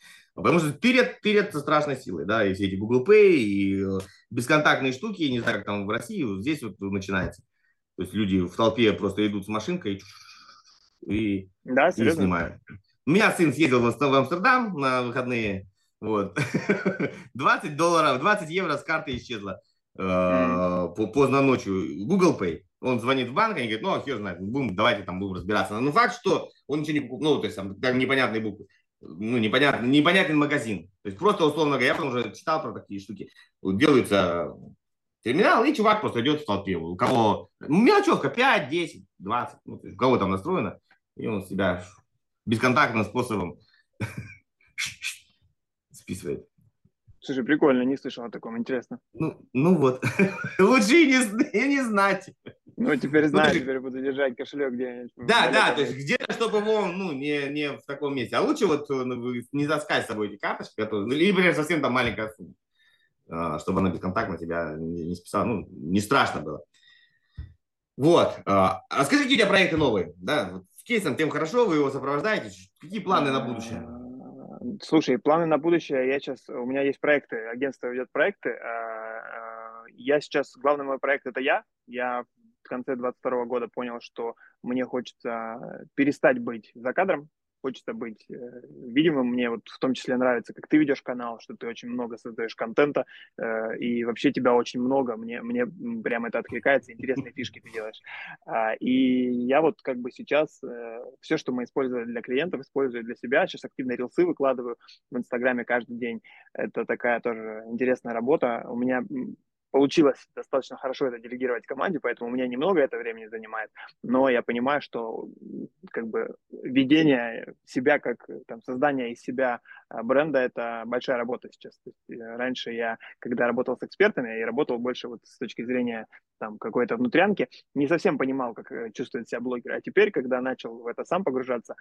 Потому что тырят, тырят со страшной силой, да, и все эти Google Pay, и э, бесконтактные штуки, не знаю, как там в России, вот здесь вот начинается. То есть люди в толпе просто идут с машинкой и, да, и снимают. У меня сын съездил в Амстердам на выходные, вот, [laughs] 20 долларов, 20 евро с карты исчезла mm. поздно ночью, Google Pay. Он звонит в банк, они говорят, ну, а хер знает, будем, давайте там будем разбираться. Но факт, что он ничего не покупал, ну, то есть там непонятные буквы, ну, непонятный, непонятный магазин. То есть просто, условно говоря, я потом уже читал про такие штуки. Делается терминал, и чувак просто идет в толпе. У кого мелочевка 5, 10, 20, ну, у кого там настроено, и он себя бесконтактным способом [laughs] списывает. Слушай, прикольно, не слышал о таком, интересно. Ну, ну вот, [laughs] лучше и не, и не знать. Ну, теперь ну, знаю, ну, теперь буду держать кошелек где-нибудь. Да, да, то есть где-то, чтобы его, ну, не, не в таком месте. А лучше вот ну, не таскать с собой эти карточки, которые, ну, либо например, совсем там маленькая сумма, а, чтобы она бесконтактно тебя не, не списала, ну, не страшно было. Вот. А, а какие у тебя проекты новые? Да, вот с кейсом тем хорошо, вы его сопровождаете. Какие планы на будущее? Слушай, планы на будущее, я сейчас, у меня есть проекты, агентство ведет проекты, а, я сейчас, главный мой проект это я, я в конце 22 года понял, что мне хочется перестать быть за кадром, хочется быть э, видимым. Мне вот в том числе нравится, как ты ведешь канал, что ты очень много создаешь контента, э, и вообще тебя очень много. Мне, мне прям это откликается, интересные фишки ты делаешь. А, и я вот как бы сейчас э, все, что мы использовали для клиентов, использую для себя. Сейчас активно рилсы выкладываю в Инстаграме каждый день. Это такая тоже интересная работа. У меня получилось достаточно хорошо это делегировать команде, поэтому у меня немного это времени занимает, но я понимаю, что как бы ведение себя, как там, создание из себя а, бренда, это большая работа сейчас. э, раньше я, когда работал с экспертами, я работал больше вот с точки зрения там какой-то внутрянки, не совсем понимал, как э, чувствует себя блогер. А теперь, когда начал в это сам погружаться,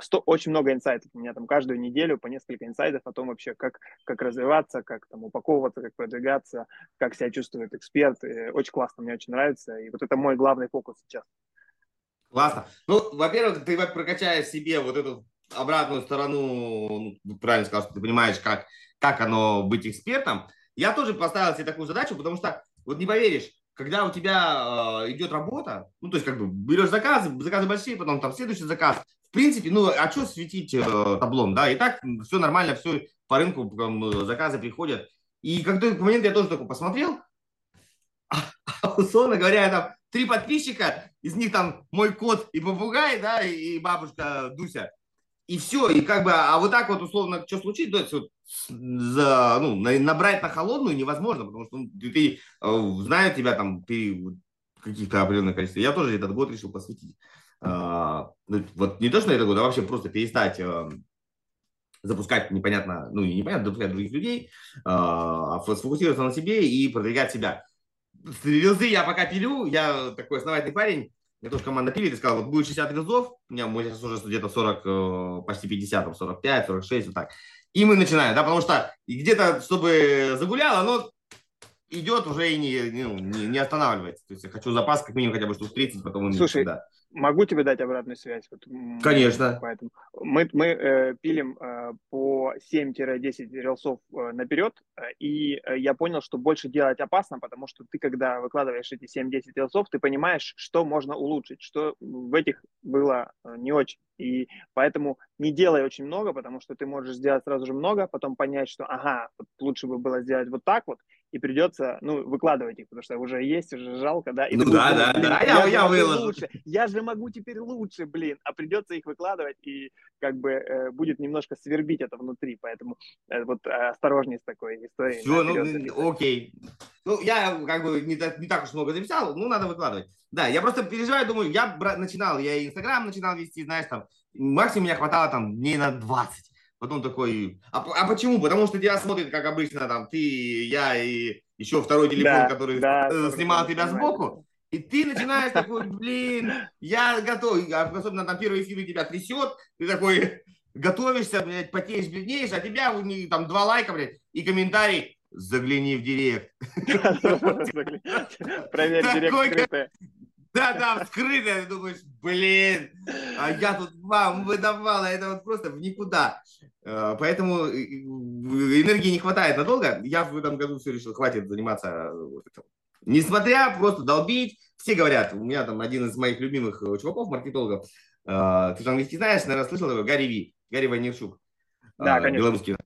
сто, очень много инсайтов. У меня там каждую неделю по несколько инсайтов о том вообще, как, как развиваться, как там упаковываться, как продвигаться, как себя чувствует эксперт. И очень классно, мне очень нравится. И вот это мой главный фокус сейчас. Классно. Ну, во-первых, ты прокачаешь себе вот эту обратную сторону, ну, правильно сказал, что ты понимаешь, как, как оно быть экспертом. Я тоже поставил себе такую задачу, потому что, вот не поверишь, когда у тебя э, идет работа, ну, то есть, как бы, берешь заказы, заказы большие, потом там следующий заказ, в принципе, ну, а что светить э, таблом, да, и так все нормально, все по рынку там, заказы приходят. И как то момент я тоже такой посмотрел, а, условно говоря, там три подписчика, из них там мой кот и попугай, да, и бабушка Дуся. И все, и как бы, а вот так вот условно, что случится, то есть вот, за, ну, набрать на холодную невозможно, потому что ну, ты, э, знаю тебя там, ты каких-то определенных количеств. Я тоже этот год решил посвятить. А, ну, вот не то, что этот год, а вообще просто перестать а, запускать непонятно, ну не непонятно, запускать других людей, а, а сфокусироваться на себе и продвигать себя. Рилзы я пока пилю, я такой основательный парень, мне тоже команда пилит и сказал, вот будет 60 рилзов, у меня сейчас уже где-то 40, э, почти 50, 45, 46, вот так. И мы начинаем, да, потому что где-то, чтобы загуляло, но идет уже и не, ну, не, не останавливается. То есть я хочу запас как минимум хотя бы штук 30, потом... Слушай, да могу тебе дать обратную связь. Вот, Конечно. Поэтому мы, мы э, пилим э, по 7-10 релсов э, наперед, э, и э, я понял, что больше делать опасно, потому что ты, когда выкладываешь эти 7-10 релсов, ты понимаешь, что можно улучшить, что в этих было э, не очень. И поэтому не делай очень много, потому что ты можешь сделать сразу же много, потом понять, что ага, вот лучше бы было сделать вот так вот, и придется, ну, выкладывать их, потому что уже есть, уже жалко, да. И ну да, да, да, я, я, я выложу. Лучше. Я же могу теперь лучше, блин, а придется их выкладывать, и как бы э, будет немножко свербить это внутри, поэтому э, вот э, осторожнее с такой историей. Все, ну, окей. Ну, я как бы не, не так уж много записал, ну, надо выкладывать. Да, я просто переживаю, думаю, я начинал, я Инстаграм начинал вести, знаешь, там, максимум меня хватало там дней на 20. Потом такой, а, а почему? Потому что тебя смотрят, как обычно, там, ты, я и еще второй телефон, да, который да, снимал тебя сбоку. И ты начинаешь такой, блин, я готов, особенно там первый эфир тебя трясет, ты такой готовишься, блядь, потеешь, бледнеешь, а тебя там два лайка, блядь, и комментарий, загляни в директ. [laughs] Проверь директ да, да, вскрытая, думаешь, блин, а я тут вам выдавала, это вот просто в никуда. Э, поэтому э, энергии не хватает надолго. Я в этом году все решил, хватит заниматься э, Несмотря просто долбить, все говорят, у меня там один из моих любимых чуваков, маркетологов, ты там английский знаешь, наверное, слышал его, Гарри Ви, Гарри Ванерчук. Да, конечно. Белорусский.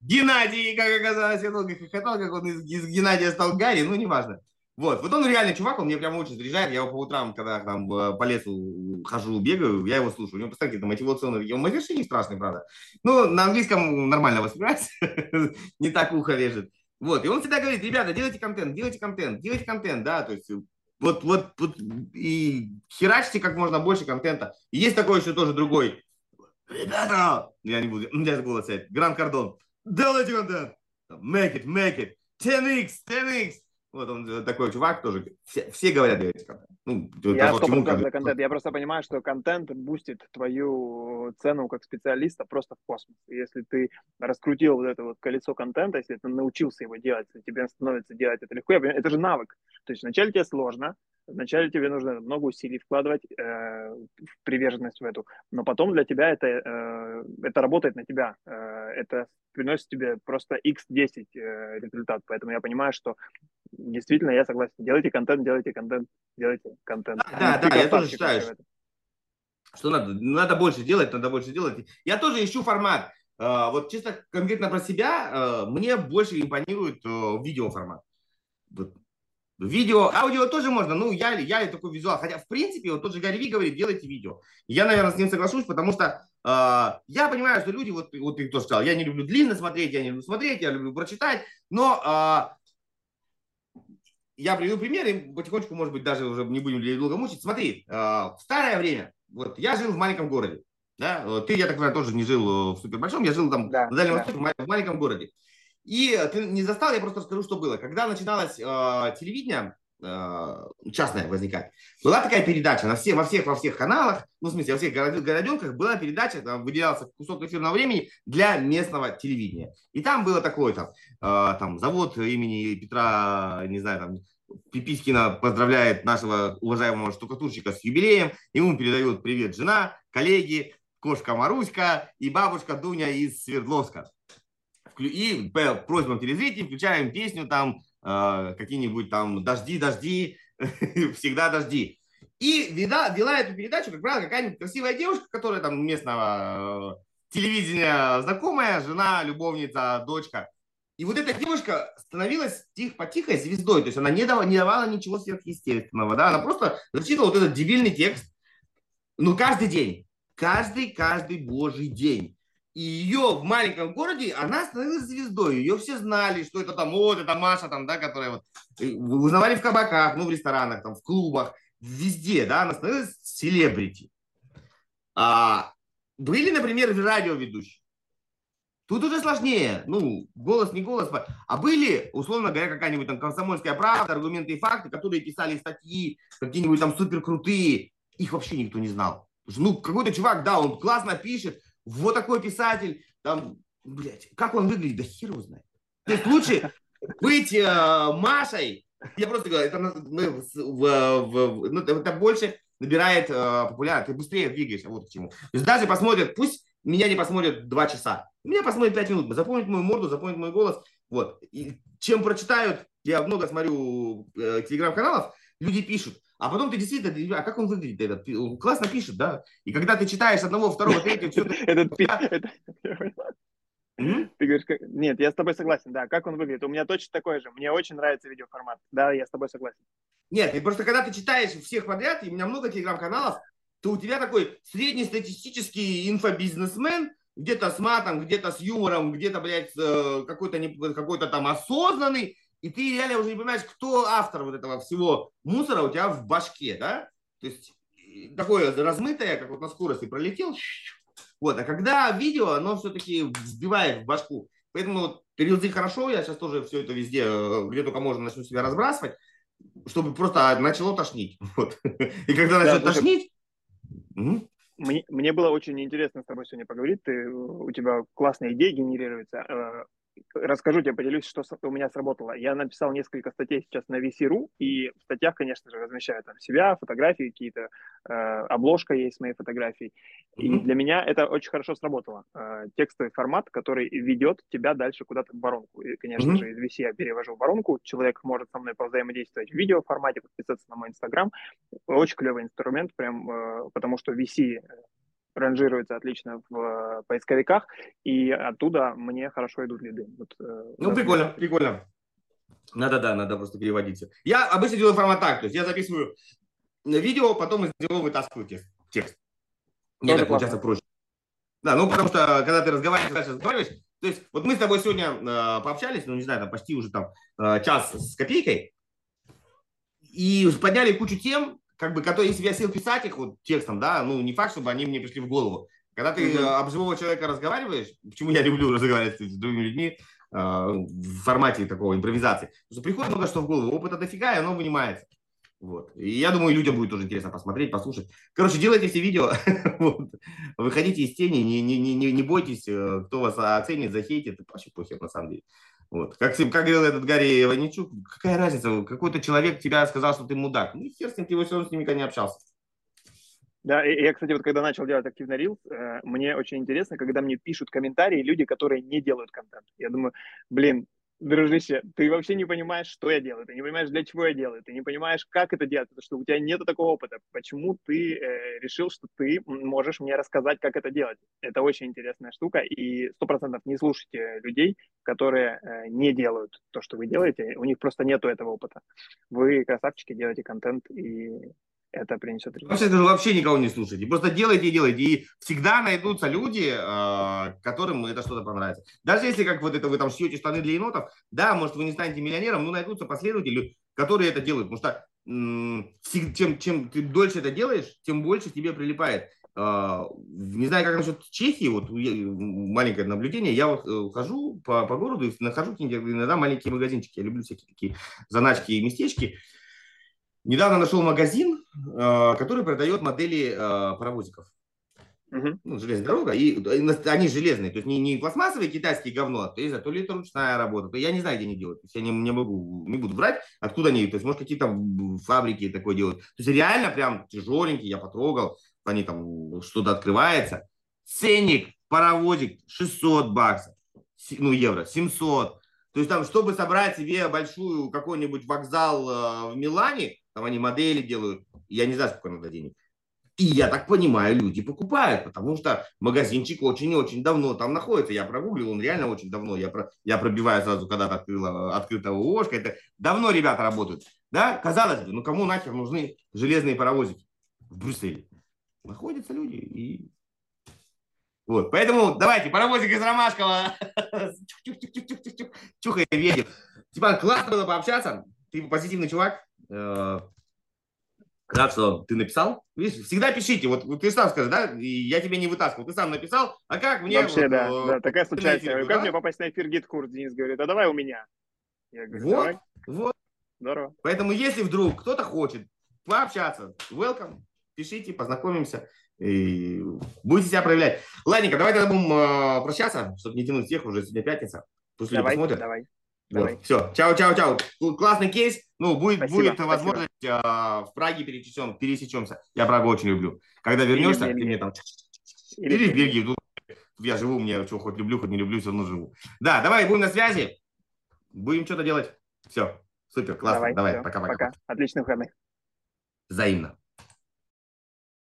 Геннадий, как оказалось, я долго хохотал, как он из, из Геннадия стал Гарри, ну, неважно. Вот, вот он реальный чувак, он мне прямо очень заряжает. Я его по утрам, когда там э, по лесу хожу, бегаю, я его слушаю. У него постоянно какие-то мотивационные такие. Он матершинник страшный, правда. Ну, на английском нормально воспринимается, [laughs] не так ухо режет. Вот, и он всегда говорит, ребята, делайте контент, делайте контент, делайте контент, да, то есть вот, вот, вот и херачьте как можно больше контента. И есть такой еще тоже другой. Ребята, я не буду, [laughs] у меня голос сядет, Гранд Кардон, делайте контент, make it, make it, 10x, 10x, вот он э, такой чувак тоже. Все, все говорят, делайте контент. Ну, я чему, за контент. Я просто понимаю, что контент бустит твою цену как специалиста просто в космос. Если ты раскрутил вот это вот колесо контента, если ты научился его делать, тебе становится делать это легко, это же навык. То есть вначале тебе сложно, Вначале тебе нужно много усилий вкладывать э, в приверженность в эту, но потом для тебя это, э, это работает на тебя. Э, это приносит тебе просто x10 э, результат. Поэтому я понимаю, что действительно я согласен. Делайте контент, делайте контент, делайте контент. Да, да, да я тоже считаю, что надо, надо больше делать, надо больше делать. Я тоже ищу формат. Uh, вот чисто конкретно про себя, uh, мне больше импонирует uh, видеоформат. Вот Видео, аудио тоже можно, ну, я, я такой визуал. Хотя, в принципе, вот тот же Гарри говорит, делайте видео. Я, наверное, с ним соглашусь, потому что э, я понимаю, что люди, вот, вот ты тоже сказал, я не люблю длинно смотреть, я не люблю смотреть, я люблю прочитать, но э, я приведу пример, и потихонечку, может быть, даже уже не будем долго мучить. Смотри, э, в старое время, вот я жил в маленьком городе, да, ты, я так понимаю, тоже не жил в супербольшом, я жил там да, на Дальнем да. Востоке, в маленьком городе. И ты не застал, я просто расскажу, что было. Когда начиналось э, телевидение, э, частное возникать, была такая передача на все, во всех во всех каналах, ну, в смысле, во всех городенках была передача, там выделялся кусок эфирного времени для местного телевидения. И там было такое, там, э, там завод имени Петра, не знаю, там, Пипискина поздравляет нашего уважаемого штукатурщика с юбилеем, ему передают привет жена, коллеги, кошка Маруська и бабушка Дуня из Свердловска. И по просьбам телезрителей включаем песню там э, какие-нибудь там «Дожди, дожди», [laughs] «Всегда дожди». И вела, вела эту передачу, как правило, какая-нибудь красивая девушка, которая там местного э, телевидения знакомая, жена, любовница, дочка. И вот эта девушка становилась тих, потихой звездой, то есть она не давала, не давала ничего сверхъестественного, да, она просто зачитывала вот этот дебильный текст, ну, каждый день, каждый, каждый божий день. И ее в маленьком городе, она становилась звездой. Ее все знали, что это там, вот это Маша, там, да, которая вот э, узнавали в кабаках, ну, в ресторанах, там, в клубах, везде, да, она становилась селебрити. А, были, например, радиоведущие. Тут уже сложнее. Ну, голос, не голос. А были, условно говоря, какая-нибудь там комсомольская правда, аргументы и факты, которые писали статьи, какие-нибудь там супер крутые. Их вообще никто не знал. Ну, какой-то чувак, да, он классно пишет, вот такой писатель, там, блядь, как он выглядит, да хер его знает. То есть лучше быть э, Машей, я просто говорю, это, ну, в, в, ну, это больше набирает э, популярность, ты быстрее двигаешься, вот к чему. То есть даже посмотрят, пусть меня не посмотрят два часа, меня посмотрят пять минут, запомнят мою морду, запомнят мой голос, вот. И чем прочитают, я много смотрю э, телеграм-каналов, люди пишут, а потом ты действительно, а как он выглядит этот? Он классно пишет, да? И когда ты читаешь одного, второго, третьего, все [laughs] Этот [laughs] Ты говоришь, нет, я с тобой согласен, да. Как он выглядит? У меня точно такой же. Мне очень нравится видеоформат. Да, я с тобой согласен. Нет, просто когда ты читаешь всех подряд, и у меня много телеграм-каналов, то у тебя такой среднестатистический инфобизнесмен, где-то с матом, где-то с юмором, где-то, блядь, э, какой-то какой-то там осознанный, и ты реально уже не понимаешь, кто автор вот этого всего мусора у тебя в башке, да? То есть такое размытое, как вот на скорости пролетел, вот, а когда видео, оно все-таки взбивает в башку. Поэтому рилзы хорошо, я сейчас тоже все это везде, э, где только можно, начну себя разбрасывать, чтобы просто начало тошнить. [laughs] Вот. И когда начнет да, тошнить... Мне, мне было очень интересно с тобой сегодня поговорить. Ты, у тебя классная идея генерируется. Расскажу тебе, поделюсь, что у меня сработало. Я написал несколько статей сейчас на VC.ru, и в статьях, конечно же, размещаю там себя, фотографии какие-то, э, обложка есть с моей фотографией. И mm-hmm. для меня это очень хорошо сработало. Э, текстовый формат, который ведет тебя дальше куда-то в воронку. И, конечно mm-hmm. же, из VC я перевожу в воронку. Человек может со мной повзаимодействовать в видеоформате, подписаться на мой Инстаграм. Очень клевый инструмент, прям, э, потому что VC ранжируется отлично в э, поисковиках, и оттуда мне хорошо идут лиды. Вот, э, ну, прикольно, прикольно. Надо, да, надо просто переводить. Я обычно делаю формат так, то есть я записываю видео, потом из него вытаскиваю текст. текст. Мне это получается проще. Да, ну потому что когда ты разговариваешь, разговариваешь, то есть вот мы с тобой сегодня э, пообщались, ну не знаю, там почти уже там э, час с копейкой, и подняли кучу тем, как бы, которые, если я сел писать их вот текстом, да, ну, не факт, чтобы они мне пришли в голову. Когда ты mm-hmm. об живого человека разговариваешь, почему я люблю разговаривать с другими людьми э, в формате такого импровизации, потому что приходит много что в голову, опыта дофига, и оно вынимается. Вот. И я думаю, людям будет тоже интересно посмотреть, послушать. Короче, делайте все видео, [laughs] вот. выходите из тени, не, не, не, не бойтесь, э, кто вас оценит, захейтит, это вообще похер на самом деле. Вот. Как, как говорил этот Гарри Иваничук, какая разница, какой-то человек тебя сказал, что ты мудак. Ну, хер с ним, ты его все равно с ним никогда не общался. Да, и я, кстати, вот когда начал делать активно Reels, э, мне очень интересно, когда мне пишут комментарии люди, которые не делают контент. Я думаю, блин, дружище, ты вообще не понимаешь, что я делаю, ты не понимаешь, для чего я делаю, ты не понимаешь, как это делать, потому что у тебя нет такого опыта. Почему ты э, решил, что ты можешь мне рассказать, как это делать? Это очень интересная штука, и сто процентов не слушайте людей, которые э, не делают то, что вы делаете, у них просто нету этого опыта. Вы, красавчики, делаете контент, и это принесет результат. Вообще, вообще никого не слушайте. Просто делайте и делайте. И всегда найдутся люди, а, которым это что-то понравится. Даже если, как вот это вы там шьете штаны для енотов, да, может, вы не станете миллионером, но найдутся последователи, которые это делают. Потому что чем, чем ты дольше это делаешь, тем больше тебе прилипает. А, не знаю, как насчет Чехии, вот маленькое наблюдение, я вот э, хожу по, по городу и нахожу иногда маленькие магазинчики, я люблю всякие такие заначки и местечки. Недавно нашел магазин, а, который продает модели а, паровозиков. Uh-huh. Ну, железная дорога, и, они железные, то есть не, не пластмассовые китайские говно, то есть, то ли это ручная работа, я не знаю, где они делают, то есть я не, не могу, не буду брать, откуда они, то есть, может, какие-то фабрики такое делают, то есть реально прям тяжеленький, я потрогал, они там что-то открывается, ценник, паровозик 600 баксов, ну, евро, 700, то есть там, чтобы собрать себе большую какой-нибудь вокзал э, в Милане, там они модели делают, я не знаю, сколько надо денег. И я так понимаю, люди покупают, потому что магазинчик очень-очень давно там находится. Я прогуглил, он реально очень давно. Я, про, я пробиваю сразу, когда-то открыла, открытого ООшка. Это давно ребята работают. Да, казалось бы, ну кому нахер нужны железные паровозики в Брюсселе? Находятся люди и... Вот, поэтому давайте, паровозик из Ромашкова. [laughs] Чухаем, едем. Типа, классно было пообщаться. Ты позитивный чувак. Рад, что ты написал. Видишь, всегда пишите. Вот, вот ты сам скажи, да, я тебе не вытаскивал. Ты сам написал, а как мне... Вообще, вот, да, э, да, такая. Эфир, как да? мне попасть на эфир Гиткур? Денис говорит, а давай у меня. Я говорю, вот, давай. вот. Здорово. Поэтому, если вдруг кто-то хочет пообщаться, welcome, пишите, познакомимся. И будете себя проявлять. Ладненько, давай тогда будем э, прощаться, чтобы не тянуть всех, уже сегодня пятница. Пусть давай, люди посмотрят. Давай. Вот. Давай. Все, чао, чао, чао. Классный кейс. Ну, будет, спасибо, будет спасибо. возможность э, в Праге пересечем, пересечемся. Я Прагу очень люблю. Когда вернешься, ты мне там... Или, Или в Бельгии. Тут, я живу, мне что хоть люблю, хоть не люблю, все равно живу. Да, давай, будем на связи. Будем что-то делать. Все, супер, классно. Давай, пока-пока. Отличных выходных. Взаимно.